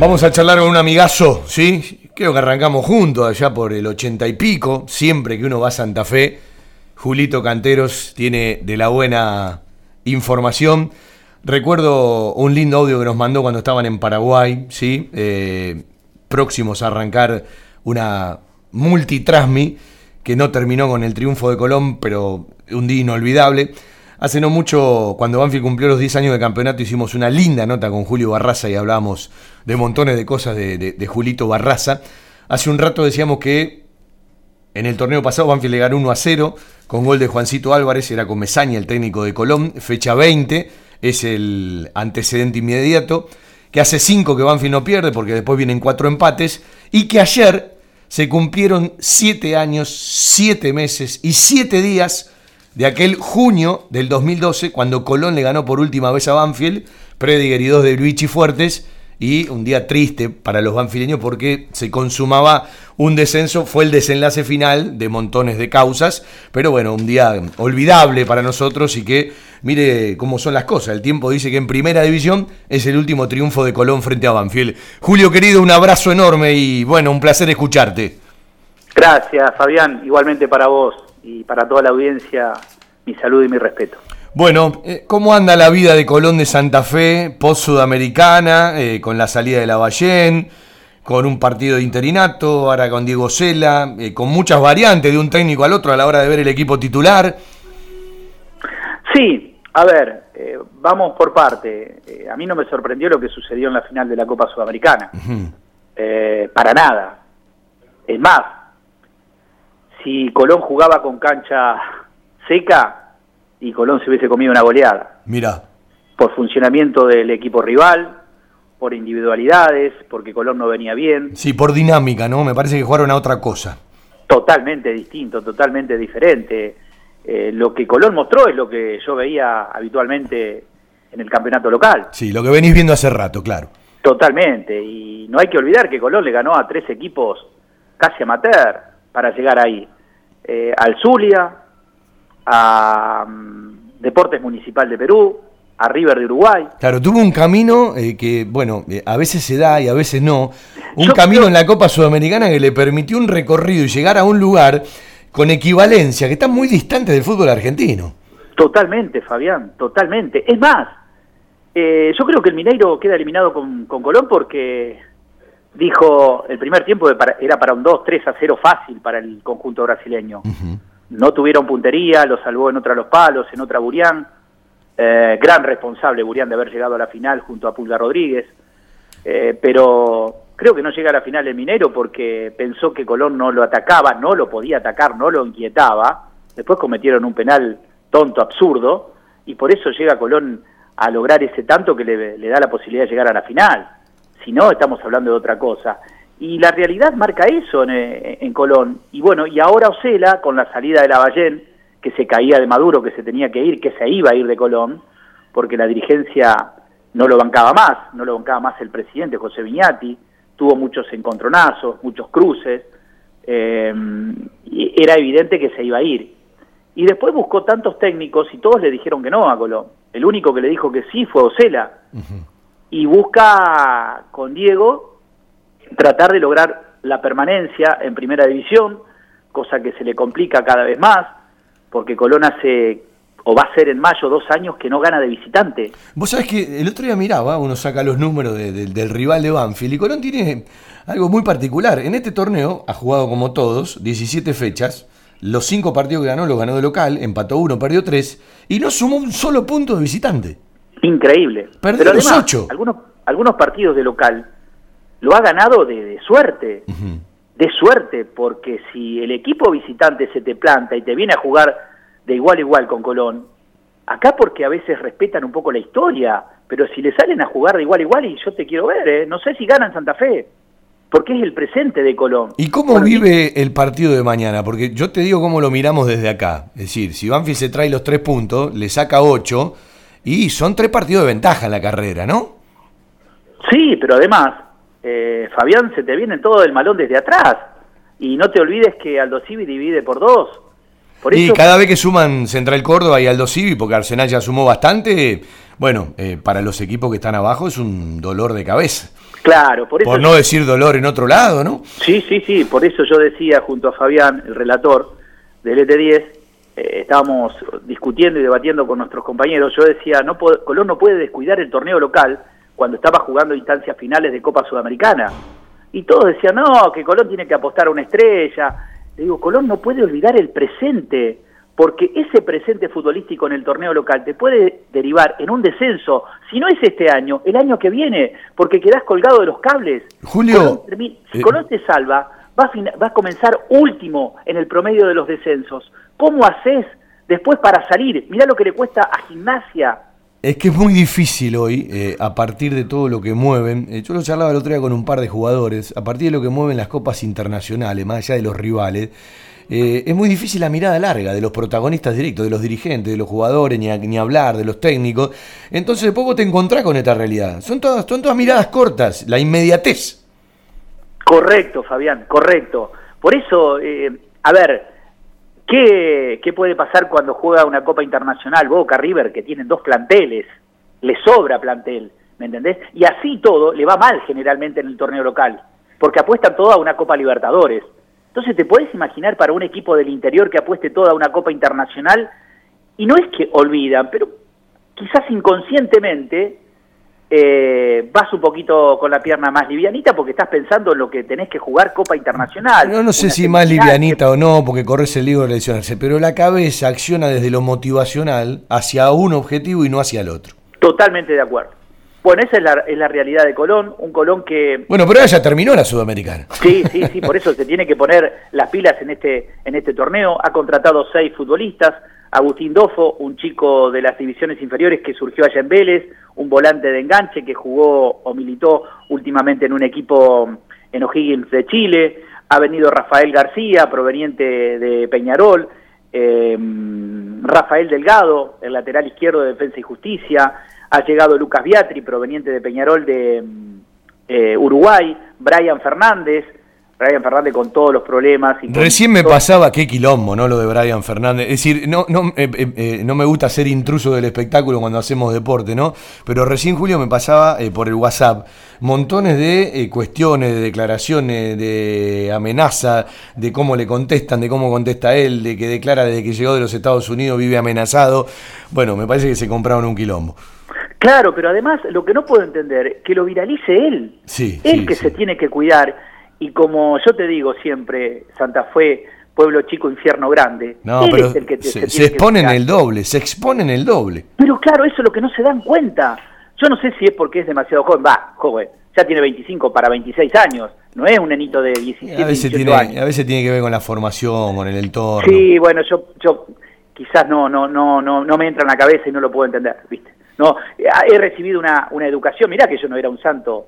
Vamos a charlar con un amigazo, ¿sí? Creo que arrancamos juntos allá por el ochenta y pico. Siempre que uno va a Santa Fe, Julito Canteros tiene de la buena información. Recuerdo un lindo audio que nos mandó cuando estaban en Paraguay, ¿sí? Eh, próximos a arrancar una multitrasmi que no terminó con el triunfo de Colón, pero un día inolvidable. Hace no mucho, cuando Banfield cumplió los 10 años de campeonato, hicimos una linda nota con Julio Barraza y hablábamos de montones de cosas de, de, Julito Barraza. Hace un rato decíamos que en el torneo pasado Banfield le ganó 1 a 0 con gol de Juancito Álvarez, era con Mesaña, el técnico de Colón, fecha 20, es el antecedente inmediato, que hace 5 que Banfield no pierde porque después vienen 4 empates, y que ayer se cumplieron 7 años, 7 meses y 7 días de aquel junio del 2012, cuando Colón le ganó por última vez a Banfield, Prediger y dos de Luigi Fuertes, y un día triste para los banfileños porque se consumaba un descenso, fue el desenlace final de montones de causas, pero bueno, un día olvidable para nosotros y que mire cómo son las cosas. El tiempo dice que en primera división es el último triunfo de Colón frente a Banfield. Julio querido, un abrazo enorme y bueno, un placer escucharte. Gracias, Fabián, igualmente para vos y para toda la audiencia mi saludo y mi respeto. Bueno, eh, ¿cómo anda la vida de Colón de Santa Fe, post-sudamericana, eh, con la salida de la Ballén, con un partido de interinato, ahora con Diego Cela, eh, con muchas variantes de un técnico al otro a la hora de ver el equipo titular? Sí, a ver, vamos por parte. a mí no me sorprendió lo que sucedió en la final de la Copa Sudamericana. para nada. Es más, si Colón jugaba con cancha seca, y Colón se hubiese comido una goleada. Mira. Por funcionamiento del equipo rival, por individualidades, porque Colón no venía bien. Sí, por dinámica, ¿no? Me parece que jugaron a otra cosa. Totalmente distinto, totalmente diferente. Eh, lo que Colón mostró es lo que yo veía habitualmente en el campeonato local. Sí, lo que venís viendo hace rato, claro. Totalmente, y no hay que olvidar que Colón le ganó a tres equipos casi amateur para llegar ahí. Eh, al Zulia, a mm, Deportes Municipal de Perú, a River de Uruguay. Claro, tuvo un camino eh, que, bueno, eh, a veces se da y a veces no. Un camino en la Copa Sudamericana que le permitió un recorrido y llegar a un lugar con equivalencia, que está muy distante del fútbol argentino. Totalmente, Fabián, totalmente. Es más, eh, yo creo que el Mineiro queda eliminado con, Colón porque dijo el primer tiempo era para un 2-3 a 0 fácil para el conjunto brasileño no tuvieron puntería, lo salvó en otra Los Palos, en otra Burián. Eh, gran responsable Burián de haber llegado a la final junto a Pulga Rodríguez. Eh, pero creo que no llega a la final el Minero porque pensó que Colón no lo atacaba, no lo podía atacar, no lo inquietaba. Después cometieron un penal tonto, absurdo, y por eso llega Colón a lograr ese tanto que le, le da la posibilidad de llegar a la final. Si no, estamos hablando de otra cosa. Y la realidad marca eso en, Colón. Y bueno, y ahora Ocela, con la salida de la Ballén, que se caía de Maduro, que se tenía que ir, que se iba a ir de Colón, porque la dirigencia no lo bancaba más, no lo bancaba más el presidente José Viñati, tuvo muchos encontronazos, muchos cruces, eh, y era evidente que se iba a ir. Y después buscó tantos técnicos y todos le dijeron que no a Colón. El único que le dijo que sí fue Ocela. Y busca con Diego tratar de lograr la permanencia en primera división, cosa que se le complica cada vez más, porque Colón hace o va a ser en mayo dos años que no gana de visitante. Vos sabés que el otro día miraba, uno saca los números del rival de Banfield y Colón tiene algo muy particular. En este torneo ha jugado como todos, 17 fechas, los cinco partidos que ganó los ganó de local, empató uno, perdió tres y no sumó un solo punto de visitante. Increíble. Perdió los ocho. Algunos, algunos partidos de local lo ha ganado de, suerte, de suerte, porque si el equipo visitante se te planta y te viene a jugar de igual a igual con Colón, acá porque a veces respetan un poco la historia, pero si le salen a jugar de igual a igual y yo te quiero ver, ¿eh? no sé si ganan Santa Fe, porque es el presente de Colón. ¿Y cómo vive el partido de mañana? Porque yo te digo cómo lo miramos desde acá. Es decir, si Banfield se trae los tres puntos, le saca ocho, y son tres partidos de ventaja en la carrera, ¿no? Sí, pero además, eh, Fabián, se te viene todo el malón desde atrás. Y no te olvides que Aldo Civi divide por dos. y cada vez que suman Central Córdoba y Aldo Civi, porque Arsenal ya sumó bastante, bueno, eh, para los equipos que están abajo es un dolor de cabeza. Claro, por eso. Por no decir dolor en otro lado, ¿no? Sí, sí, sí, por eso yo decía junto a Fabián, el relator del ET10, eh, estábamos discutiendo y debatiendo con nuestros compañeros. Yo decía, no Colón no puede descuidar el torneo local cuando estaba jugando instancias finales de Copa Sudamericana. Y todos decían, no, que Colón tiene que apostar a una estrella. Le digo, Colón no puede olvidar el presente, porque ese presente futbolístico en el torneo local te puede derivar en un descenso, si no es este año, el año que viene, porque quedás colgado de los cables. Julio. si eh, Colón te salva, va a, va a comenzar último en el promedio de los descensos. ¿Cómo haces después para salir? Mirá lo que le cuesta a Gimnasia es que es muy difícil hoy, eh, a partir de todo lo que mueven, eh, yo lo charlaba el otro día con un par de jugadores, a partir de lo que mueven las copas internacionales, más allá de los rivales, eh, es muy difícil la mirada larga de los protagonistas directos, de los dirigentes, de los jugadores, ni, hablar, de los técnicos. Entonces de poco te encontrás con esta realidad. Son todas, son todas miradas cortas, la inmediatez. Correcto, Fabián, correcto. Por eso, a ver, ¿Qué, ¿Qué, puede pasar cuando juega una Copa Internacional Boca River, que tienen dos planteles? Le sobra plantel, ¿me entendés? Y así todo le va mal generalmente en el torneo local, porque apuestan todo a una Copa Libertadores. Entonces, ¿te puedes imaginar para un equipo del interior que apueste toda una Copa Internacional y no es que olvidan, pero quizás inconscientemente eh, vas un poquito con la pierna más livianita porque estás pensando en lo que tenés que jugar Copa Internacional. No, no sé si más livianita o no, porque corres el libro de lesionarse, pero la cabeza acciona desde lo motivacional hacia un objetivo y no hacia el otro. Totalmente de acuerdo. Bueno, esa es la, es la realidad de Colón, un Colón que... Bueno, pero ya terminó la Sudamericana. Sí, sí, sí, [laughs] por eso se tiene que poner las pilas en este, en este torneo. Ha contratado seis futbolistas, Agustín Dofo, un chico de las divisiones inferiores que surgió allá en Vélez, un volante de enganche que jugó o militó últimamente en un equipo en O'Higgins de Chile, ha venido Rafael García, proveniente de Peñarol, eh, Rafael Delgado, el lateral izquierdo de Defensa y Justicia, ha llegado Lucas Biatri, proveniente de Peñarol de eh, Uruguay, Brian Fernández, Brian Fernández con todos los problemas. Y Recién me pasaba qué quilombo, ¿no? Lo de Brian Fernández. Es decir, no, no, eh, eh, no me gusta ser intruso del espectáculo cuando hacemos deporte, ¿no? Pero recién, Julio, me pasaba por el WhatsApp montones de cuestiones, de declaraciones, de amenaza, de cómo le contestan, de cómo contesta él, de que declara desde que llegó de los Estados Unidos vive amenazado. Bueno, me parece que se compraron un quilombo. Claro, pero además lo que no puedo entender, que lo viralice él. Sí, él que se tiene que cuidar. Y como yo te digo siempre, Santa Fe, pueblo chico, infierno grande. No, pero es el que se, se, exponen el doble, se exponen el doble. Pero claro, eso es lo que no se dan cuenta. Yo no sé si es porque es demasiado joven, va, joven, ya tiene 25 para 26 años, no es un nenito de 17 a veces tiene, años. A veces tiene que ver con la formación, con el entorno. Sí, bueno, yo, yo quizás no, no, no, no, no me entra en la cabeza y no lo puedo entender, ¿viste? No, he recibido una, una educación, mirá que yo no era un santo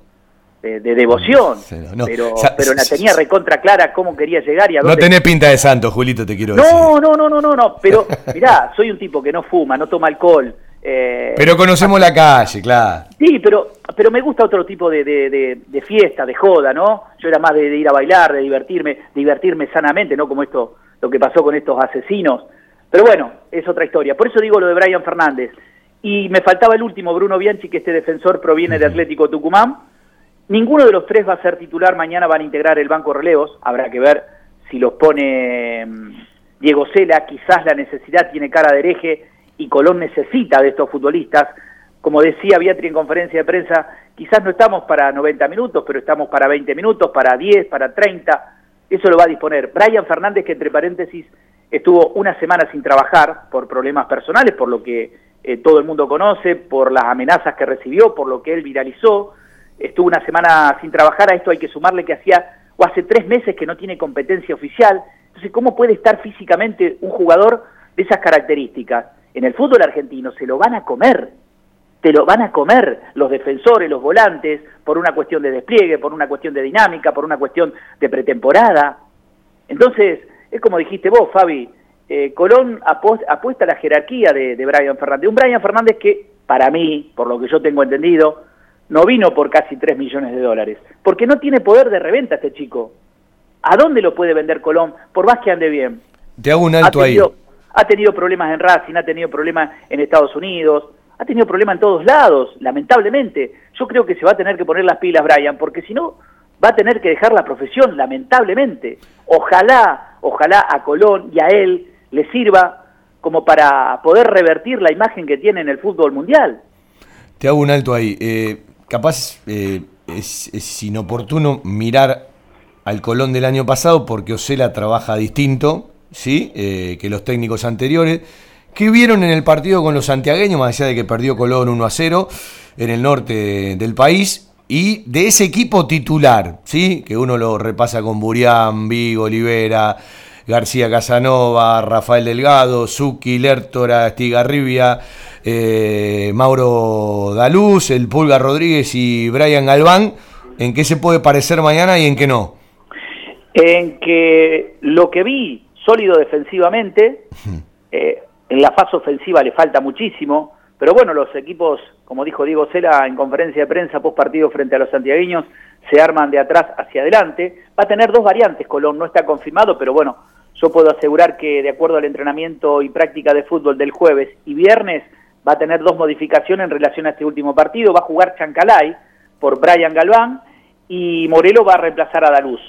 de, devoción, pero, pero la tenía recontra clara cómo quería llegar y a dónde... No tenés pinta de santo, Julito, te quiero decir. No, no, no, no, no, no, pero [laughs] mirá, soy un tipo que no fuma, no toma alcohol. Eh, pero conocemos la calle, claro. Sí, pero, pero me gusta otro tipo de, de, de, fiesta, de joda, ¿no? Yo era más de, ir a bailar, de divertirme, divertirme sanamente, ¿no? Como esto, lo que pasó con estos asesinos. Pero bueno, es otra historia. Por eso digo lo de Brian Fernández. Y me faltaba el último, Bruno Bianchi, que este defensor proviene de Atlético Tucumán. Ninguno de los tres va a ser titular, mañana van a integrar el banco de relevos, habrá que ver si los pone mm, Diego Cela, quizás la necesidad tiene cara de hereje y Colón necesita de estos futbolistas. Como decía Beatriz en conferencia de prensa, quizás no estamos para 90 minutos, pero estamos para 20 minutos, para 10, para 30, eso lo va a disponer. Brian Fernández, que entre paréntesis estuvo una semana sin trabajar por problemas personales, por lo que eh, todo el mundo conoce, por las amenazas que recibió, por lo que él viralizó. Estuvo una semana sin trabajar, a esto hay que sumarle que hacía o hace tres meses que no tiene competencia oficial. Entonces, ¿cómo puede estar físicamente un jugador de esas características? En el fútbol argentino se lo van a comer, te lo van a comer los defensores, los volantes, por una cuestión de despliegue, por una cuestión de dinámica, por una cuestión de pretemporada. Entonces, es como dijiste vos, Fabi, eh, Colón apuesta a la jerarquía de, Brian Fernández. Un Brian Fernández que, para mí, por lo que yo tengo entendido, no vino por casi 3 millones de dólares. Porque no tiene poder de reventa este chico. ¿A dónde lo puede vender Colón? Por más que ande bien. Te hago un alto ahí. Ha tenido problemas en Racing, ha tenido problemas en Estados Unidos, ha tenido problemas en todos lados, lamentablemente. Yo creo que se va a tener que poner las pilas, Brian, porque si no, va a tener que dejar la profesión, lamentablemente. Ojalá, ojalá a Colón y a él le sirva como para poder revertir la imagen que tiene en el fútbol mundial. Te hago un alto ahí. Eh, capaz eh, es, inoportuno mirar al Colón del año pasado porque Osela trabaja distinto ¿sí? Eh, que los técnicos anteriores. ¿Qué vieron en el partido con los santiagueños, más allá de que perdió Colón 1 a 0 en el norte del país? Y de ese equipo titular, ¿sí? que uno lo repasa con Burián, Vigo, Olivera, García Casanova, Rafael Delgado, Zucchi, Lertora, Estigarribia, eh, Mauro Daluz, el Pulga Rodríguez y Brian Galván, ¿en qué se puede parecer mañana y en qué no? En que lo que vi sólido defensivamente, eh, en la fase ofensiva le falta muchísimo, pero bueno, los equipos, como dijo Diego Cela en conferencia de prensa post partido frente a los santiagueños, se arman de atrás hacia adelante. Va a tener dos variantes, Colón no está confirmado, pero bueno, yo puedo asegurar que de acuerdo al entrenamiento y práctica de fútbol del jueves y viernes va a tener dos modificaciones en relación a este último partido. Va a jugar Chancalay por Brian Galván y Morelo va a reemplazar a Daluz.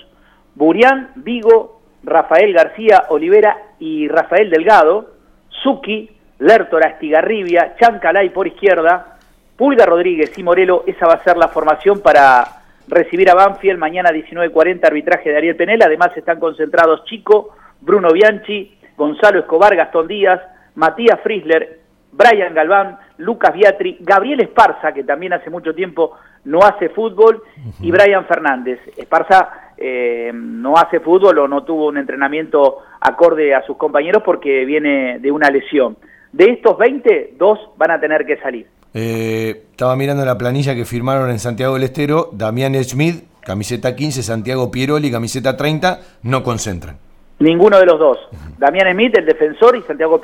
Burián, Vigo, Rafael García Olivera y Rafael Delgado, Suki, Lertora, Estigarribia, Chancalay por izquierda, Pulga Rodríguez y Morelo, esa va a ser la formación para recibir a Banfield mañana 19.40, arbitraje de Ariel Penel. Además están concentrados Chico, Bruno Bianchi, Gonzalo Escobar, Gastón Díaz, Matías Frisler, Brian Galván, Lucas Biatri, Gabriel Esparza, que también hace mucho tiempo no hace fútbol, y Brian Fernández. Esparza eh, no hace fútbol o no tuvo un entrenamiento acorde a sus compañeros porque viene de una lesión. De estos 20, dos van a tener que salir. Eh, estaba mirando la planilla que firmaron en Santiago del Estero, Damián Schmidt, camiseta 15, Santiago Pieroli, camiseta 30, no concentran. Ninguno de los dos. Damián Smith, el defensor, y Santiago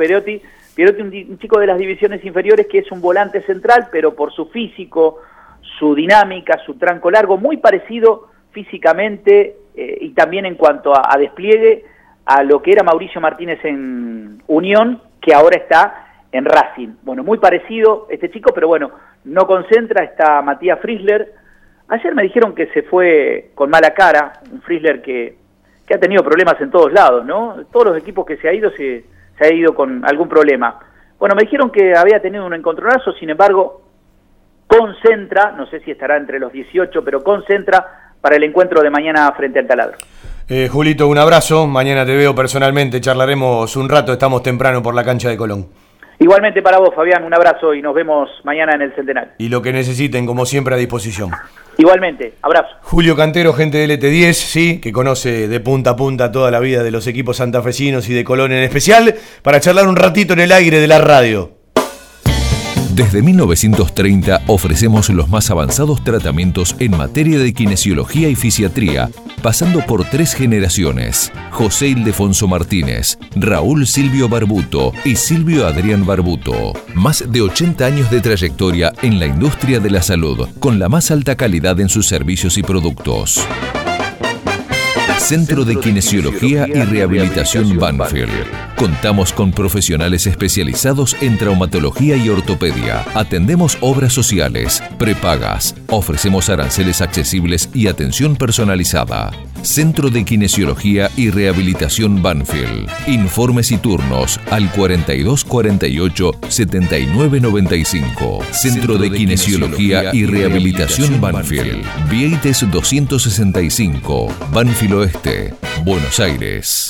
Pierotti. Un, chico de las divisiones inferiores que es un volante central, pero por su físico, su dinámica, su tranco largo, muy parecido físicamente eh, y también en cuanto a, despliegue a lo que era Mauricio Martínez en Unión, que ahora está en Racing. Bueno, muy parecido este chico, pero bueno, no concentra, está Matías Frisler. Ayer me dijeron que se fue con mala cara, un Frisler que, que ha tenido problemas en todos lados, ¿no? Todos los equipos que se ha ido se, se ha ido con algún problema. Bueno, me dijeron que había tenido un encontronazo, sin embargo, concentra, no sé si estará entre los 18, pero concentra para el encuentro de mañana frente al taladro. Eh, Julito, un abrazo. Mañana te veo personalmente, charlaremos un rato, estamos temprano por la cancha de Colón. Igualmente para vos, Fabián, un abrazo y nos vemos mañana en el Centenario. Y lo que necesiten, como siempre, a disposición. Igualmente, abrazo. Julio Cantero, gente de LT10, sí, que conoce de punta a punta toda la vida de los equipos santafesinos y de Colón en especial, para charlar un ratito en el aire de la radio. Desde 1930 ofrecemos los más avanzados tratamientos en materia de kinesiología y fisiatría, pasando por tres generaciones. José Ildefonso Martínez, Raúl Silvio Barbuto y Silvio Adrián Barbuto. Más de 80 años de trayectoria en la industria de la salud, con la más alta calidad en sus servicios y productos. Centro de Kinesiología y Rehabilitación Banfield. Contamos con profesionales especializados en traumatología y ortopedia. Atendemos obras sociales, prepagas. Ofrecemos aranceles accesibles y atención personalizada. Centro de Kinesiología y Rehabilitación Banfield. Informes y turnos al 4248 7995. Centro de Kinesiología y Rehabilitación Banfield. Vieites 265. Banfield Oeste, Buenos Aires.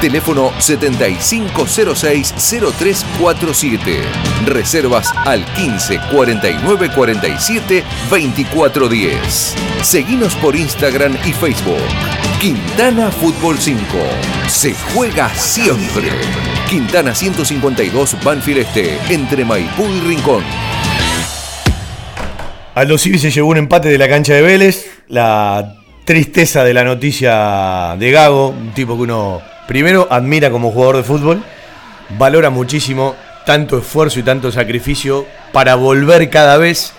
Teléfono 7506-0347. Reservas al 15 49 47 24 10. Seguinos por Instagram y Facebook. Quintana Fútbol 5. Se juega siempre. Quintana 152 Banfield Este, entre Maipú y Rincón. Aldo Civi se llevó un empate de la cancha de Vélez. La tristeza de la noticia de Gago, un tipo que uno primero admira como jugador de fútbol, valora muchísimo tanto esfuerzo y tanto sacrificio para volver cada vez.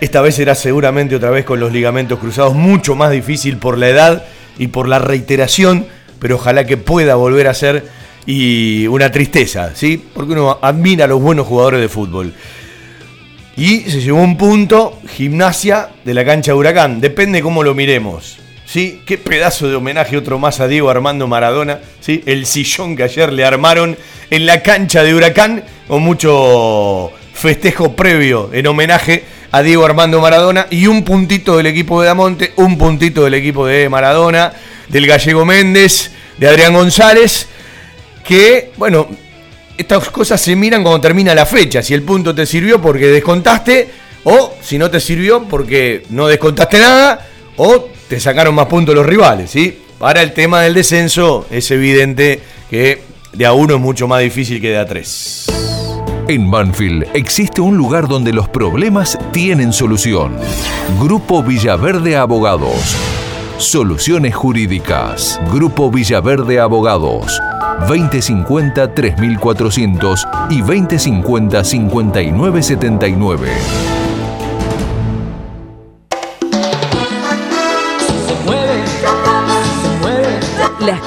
Esta vez será seguramente otra vez con los ligamentos cruzados, mucho más difícil por la edad y por la reiteración, pero ojalá que pueda volver a ser y una tristeza, ¿sí? Porque uno admira a los buenos jugadores de fútbol. Y se llevó un punto, gimnasia de la cancha de Huracán, depende cómo lo miremos. ¿Sí? Qué pedazo de homenaje otro más a Diego Armando Maradona, ¿sí? El sillón que ayer le armaron en la cancha de Huracán con mucho festejo previo en homenaje a Diego Armando Maradona y un puntito del equipo de Damonte, un puntito del equipo de Maradona, del Gallego Méndez, de Adrián González, que, bueno, estas cosas se miran cuando termina la fecha, si el punto te sirvió porque descontaste o si no te sirvió porque no descontaste nada o te sacaron más puntos los rivales, ¿sí? Para el tema del descenso es evidente que de a uno es mucho más difícil que de a tres. En Banfield existe un lugar donde los problemas tienen solución. Grupo Villaverde Abogados. Soluciones Jurídicas. Grupo Villaverde Abogados. 2050 3400 y 2050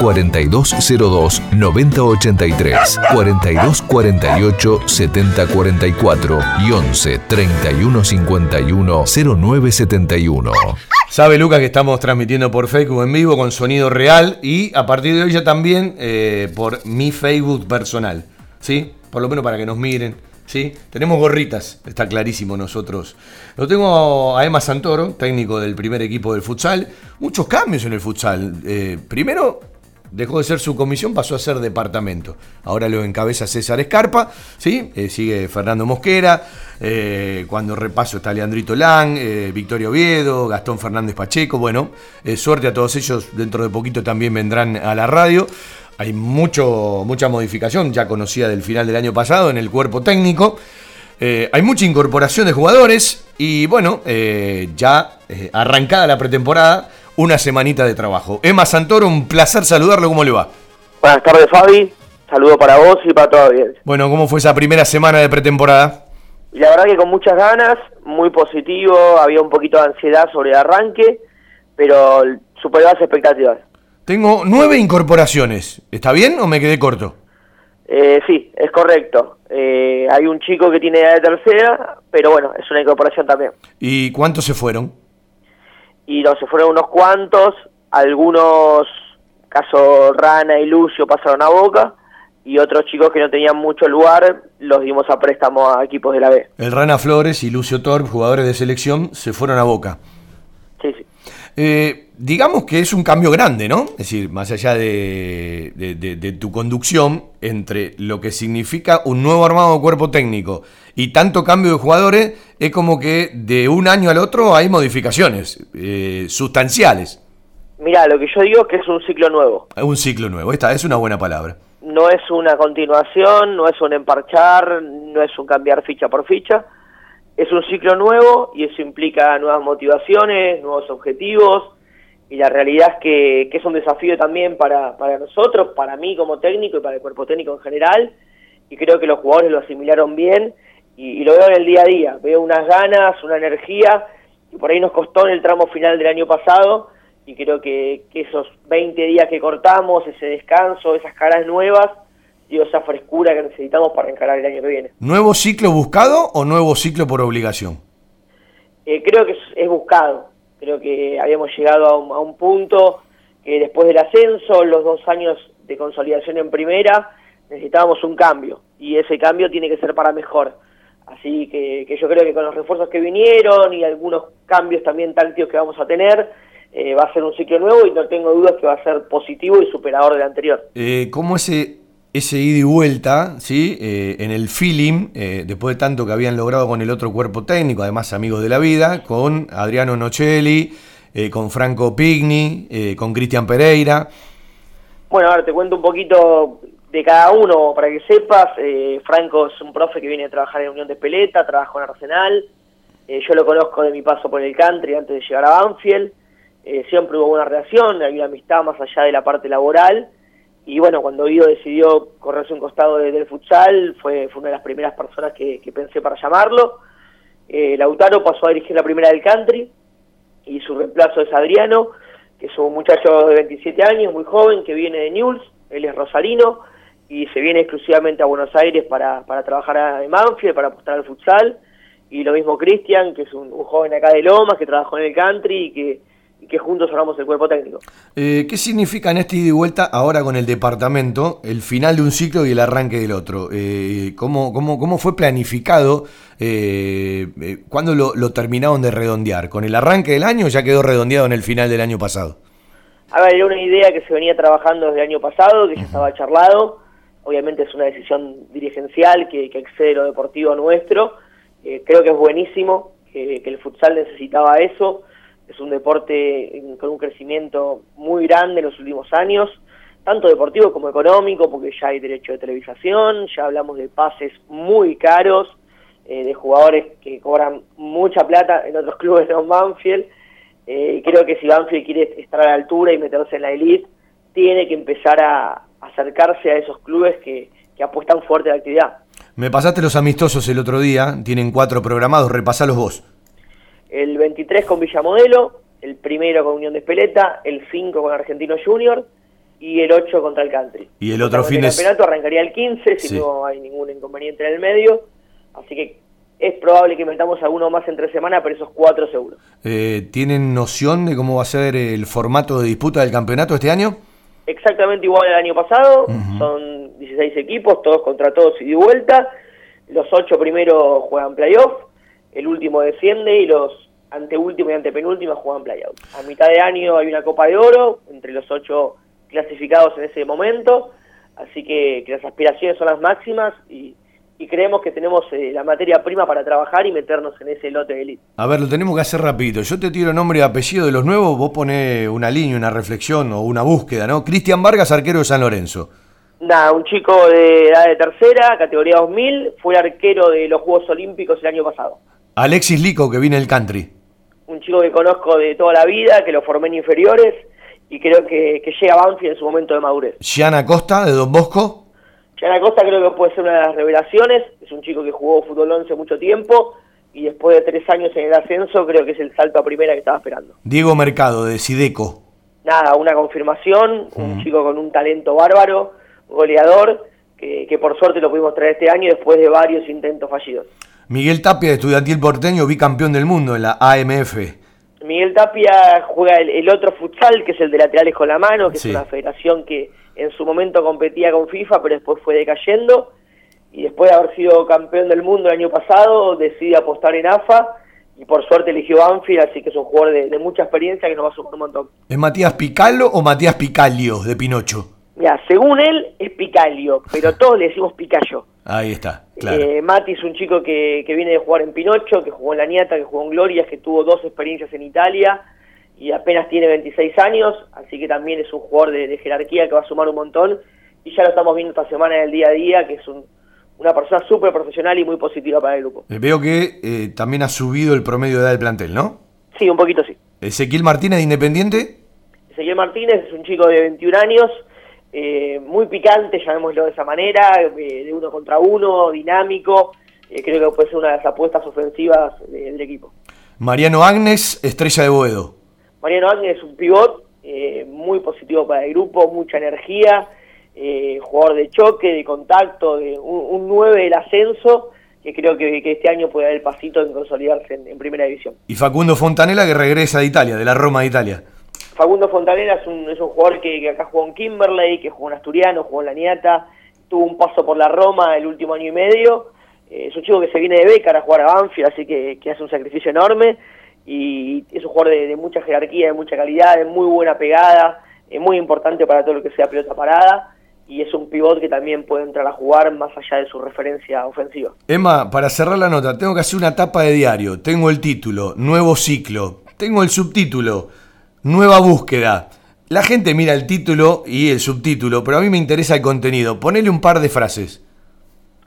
4202 9083, 4248 7044 y 11 3151 0971. Sabe Lucas que estamos transmitiendo por Facebook en vivo con sonido real y a partir de hoy ya también eh, por mi Facebook personal, ¿sí? Por lo menos para que nos miren, ¿sí? Tenemos gorritas, está clarísimo nosotros. Lo tengo a Emma Santoro, técnico del primer equipo del futsal. Muchos cambios en el futsal. Eh, primero, dejó de ser su comisión, pasó a ser departamento. Ahora lo encabeza César Escarpa, ¿sí? Eh, sigue Fernando Mosquera, eh, cuando repaso está Leandrito Lang, eh, Victorio Oviedo, Gastón Fernández Pacheco, bueno, suerte a todos ellos, dentro de poquito también vendrán a la radio. Hay mucho, mucha modificación, ya conocida del final del año pasado, en el cuerpo técnico. hay mucha incorporación de jugadores y bueno, ya arrancada la pretemporada, una semanita de trabajo. Emma Santoro, un placer saludarlo, ¿cómo le va? Buenas tardes, Fabi. Saludo para vos y para toda la audiencia. Bueno, ¿cómo fue esa primera semana de pretemporada? La verdad que con muchas ganas, muy positivo, había un poquito de ansiedad sobre el arranque, pero superó las expectativas. Tengo nueve incorporaciones, ¿está bien o me quedé corto? Eh, sí, es correcto. Eh, hay un chico que tiene edad de tercera, pero bueno, es una incorporación también. ¿Y cuántos se fueron? Y no se fueron unos cuantos, algunos, caso Rana y Lucio, pasaron a Boca, y otros chicos que no tenían mucho lugar los dimos a préstamo a equipos de la B. El Rana Flores y Lucio Torp, jugadores de selección, se fueron a Boca. Sí, sí. Eh, digamos que es un cambio grande, ¿no? Es decir, más allá de, de, tu conducción, entre lo que significa un nuevo armado de cuerpo técnico y tanto cambio de jugadores, es como que de un año al otro hay modificaciones eh, sustanciales. Mira, lo que yo digo es que es un ciclo nuevo. Un ciclo nuevo, esta es una buena palabra. No es una continuación, no es un emparchar, no es un cambiar ficha por ficha. Es un ciclo nuevo y eso implica nuevas motivaciones, nuevos objetivos, y la realidad es que, que es un desafío también para, para nosotros, para mí como técnico y para el cuerpo técnico en general, y creo que los jugadores lo asimilaron bien y, lo veo en el día a día, veo unas ganas, una energía, y por ahí nos costó en el tramo final del año pasado, y creo que, esos 20 días que cortamos, ese descanso, esas caras nuevas, dio esa frescura que necesitamos para encarar el año que viene. ¿Nuevo ciclo buscado o nuevo ciclo por obligación? Eh, creo que es, buscado, creo que habíamos llegado a un, a un punto que después del ascenso, los dos años de consolidación en primera, necesitábamos un cambio, y ese cambio tiene que ser para mejor Así que, yo creo que con los refuerzos que vinieron y algunos cambios también tácticos que vamos a tener, eh, va a ser un ciclo nuevo y no tengo dudas que va a ser positivo y superador del anterior. Eh, ¿Cómo ese, ese ida y vuelta, ¿sí? Eh, en el feeling, eh, después de tanto que habían logrado con el otro cuerpo técnico, además amigos de la vida, con Adriano Nocelli, con Franco Pigni, con Cristian Pereira? Bueno, a ver, te cuento un poquito de cada uno, para que sepas, eh, Franco es un profe que viene a trabajar en Unión de Peleta, trabajó en Arsenal, eh, yo lo conozco de mi paso por el country antes de llegar a Banfield, eh, siempre hubo una relación, hay una amistad más allá de la parte laboral, y bueno, cuando Guido decidió correrse un costado del futsal, fue, fue una de las primeras personas que, que pensé para llamarlo. Lautaro pasó a dirigir la primera del country, y su reemplazo es Adriano, que es un muchacho de 27 años, muy joven, que viene de Newell's, él es rosarino, y se viene exclusivamente a Buenos Aires para, para trabajar en Manfield, para apostar al futsal. Y lo mismo Cristian, que es un, joven acá de Lomas, que trabajó en el country y que y que juntos formamos el cuerpo técnico. Eh, ¿Qué significa en este ida y vuelta ahora con el departamento el final de un ciclo y el arranque del otro? Eh, ¿cómo, cómo, cómo fue planificado? Eh, eh, ¿Cuándo lo, lo terminaron de redondear? ¿Con el arranque del año o ya quedó redondeado en el final del año pasado? A ver, era una idea que se venía trabajando desde el año pasado, que ya estaba charlado. Obviamente es una decisión dirigencial que, que excede lo deportivo nuestro. Creo que es buenísimo, que, que el futsal necesitaba eso. Es un deporte con un crecimiento muy grande en los últimos años, tanto deportivo como económico, porque ya hay derecho de televisación, ya hablamos de pases muy caros, eh, de jugadores que cobran mucha plata en otros [laughs] clubes no Banfield. Eh, y creo que si Banfield quiere estar a la altura y meterse en la elite, tiene que empezar a acercarse a esos clubes que, que apuestan fuerte a la actividad. Me pasaste los amistosos el otro día, tienen cuatro programados, repasalos vos. El 23 con Villamodelo, el primero con Unión de Espeleta, el 5 con Argentino Junior y el 8 contra el Country. Y el otro fin el de campeonato arrancaría el 15 si no hay ningún inconveniente en el medio. Así que es probable que metamos alguno más entre semana, pero esos cuatro seguro. eh, ¿Tienen noción de cómo va a ser el formato de disputa del campeonato este año? Exactamente igual al año pasado, son 16 equipos, todos contra todos y de vuelta. Los ocho primeros juegan playoff, el último desciende y los anteúltimo y antepenúltimos juegan playout. A mitad de año hay una Copa de Oro entre los ocho clasificados en ese momento, así que, que las aspiraciones son las máximas y, y creemos que tenemos eh, la materia prima para trabajar y meternos en ese lote de elite. A ver, lo tenemos que hacer rapidito. Yo te tiro nombre y apellido de los nuevos, vos ponés una línea, una reflexión o una búsqueda, ¿no? Cristian Vargas, arquero de San Lorenzo. Nada, un chico de edad de tercera, categoría 2000, fue arquero de los Juegos Olímpicos el año pasado. Alexis Lico, que viene del country. Un chico que conozco de toda la vida, que lo formé en inferiores y creo que, que llega a Banfield en su momento de madurez. Gianna Costa, de Don Bosco. Gianna Costa creo que puede ser una de las revelaciones, es un chico que jugó fútbol 11 mucho tiempo y después de tres años en el ascenso creo que es el salto a primera que estaba esperando. Diego Mercado, de Sideco. Nada, una confirmación, un chico con un talento bárbaro, goleador, que, que por suerte lo pudimos traer este año después de varios intentos fallidos. Miguel Tapia, de Estudiantil Porteño, bicampeón del mundo en la AMF. Miguel Tapia juega el, el otro futsal, que es el de laterales con la mano, que Sí. es una federación que en su momento competía con FIFA, pero después fue decayendo. Y después de haber sido campeón del mundo el año pasado, decide apostar en AFA y por suerte eligió Banfield, así que es un jugador de, de mucha experiencia que nos va a sumar un montón. ¿Es Matías Picalo o Matías Picalio, de Pinocho? Mira, según él es Picalio, pero [laughs] todos le decimos Picayo. Ahí está, claro. Eh, Mati es un chico que, que viene de jugar en Pinocho, que jugó en La Niata, que jugó en Glorias, que tuvo dos experiencias en Italia y apenas tiene 26 años, así que también es un jugador de, de jerarquía que va a sumar un montón y ya lo estamos viendo esta semana en el día a día, que es un- una persona súper profesional y muy positiva para el grupo. Eh, Veo que eh, también ha subido el promedio de edad del plantel, ¿no? Sí, un poquito sí. Ezequiel Martínez, de Independiente. Ezequiel Martínez es un chico de 21 años, eh, muy picante, llamémoslo de esa manera, eh, de uno contra uno, dinámico, eh, creo que puede ser una de las apuestas ofensivas de- del equipo. Mariano Agnes, estrella de Boedo. Mariano Ángel es un pivot eh, muy positivo para el grupo, mucha energía, jugador de choque, de contacto, de un, un 9 del ascenso, que creo que, que este año puede dar el pasito en consolidarse en, en primera división. Y Facundo Fontanela, que regresa de Italia, de la Roma de Italia. Facundo Fontanera es un, es un jugador que, que acá jugó en Kimberley, que jugó en Asturiano, jugó en La Niata, tuvo un paso por la Roma el último año y medio. Eh, es un chico que se viene de beca a jugar a Banfield, así que, que hace un sacrificio enorme. Y es un jugador de, de mucha jerarquía, de mucha calidad, de muy buena pegada, es muy importante para todo lo que sea pelota parada. Y es un pivot que también puede entrar a jugar más allá de su referencia ofensiva. Emma, para cerrar la nota, tengo que hacer una tapa de diario. Tengo el título, nuevo ciclo. Tengo el subtítulo, nueva búsqueda. La gente mira el título y el subtítulo, pero a mí me interesa el contenido. Ponele un par de frases.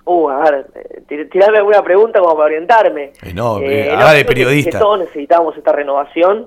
Uh, a ver, eh, tir- tirarme alguna pregunta como para orientarme. Eh, no, Eh, no, de que- periodista. Que, todos necesitamos esta renovación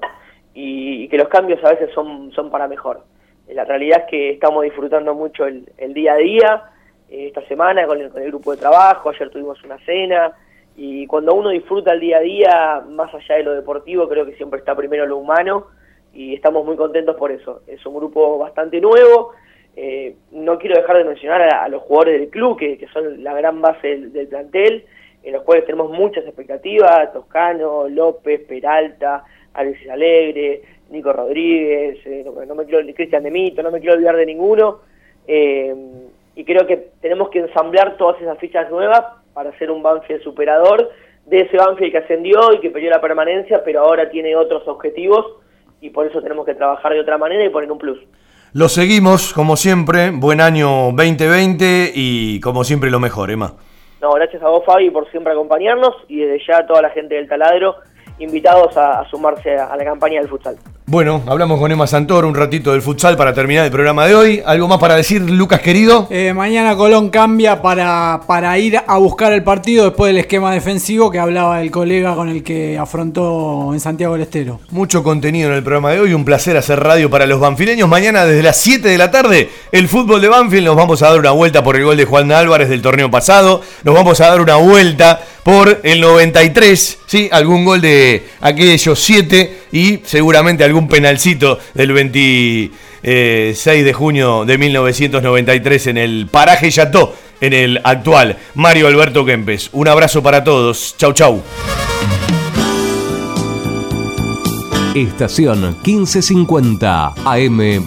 y, y que los cambios a veces son, son para mejor. Eh, La realidad es que estamos disfrutando mucho el, el día a día, eh, esta semana con el, con el grupo de trabajo, ayer tuvimos una cena y cuando uno disfruta el día a día, más allá de lo deportivo, creo que siempre está primero lo humano y estamos muy contentos por eso. Es un grupo bastante nuevo. Eh, no quiero dejar de mencionar a, los jugadores del club, que, que son la gran base del, del plantel, en los cuales tenemos muchas expectativas, Toscano, López, Peralta, Alexis Alegre, Nico Rodríguez, eh, no, me quiero Cristian de Mito, no me quiero olvidar de ninguno. Eh, y creo que tenemos que ensamblar todas esas fichas nuevas para ser un Banfield superador de ese Banfield que ascendió y que perdió la permanencia, pero ahora tiene otros objetivos y por eso tenemos que trabajar de otra manera y poner un plus. Lo seguimos, como siempre. Buen año 2020 y como siempre lo mejor, Emma. No, gracias a vos, Fabi, por siempre acompañarnos y desde ya a toda la gente del taladro invitados a, sumarse a, la campaña del futsal. Bueno, hablamos con Emma Santor un ratito del futsal para terminar el programa de hoy. ¿Algo más para decir, Lucas querido? Eh, mañana Colón cambia para, para ir a buscar el partido después del esquema defensivo que hablaba el colega con el que afrontó en Santiago del Estero. Mucho contenido en el programa de hoy, un placer hacer radio para los banfileños. Mañana desde las 7 de la tarde, el fútbol de Banfield, nos vamos a dar una vuelta por el gol de Juan Álvarez del torneo pasado, nos vamos a dar una vuelta por el 93, ¿sí? Algún gol de aquellos 7 y seguramente algún penalcito del 26 de junio de 1993 en el paraje Yató, en el actual Mario Alberto Kempes. Un abrazo para todos. Chau, chau. Estación 1550 AM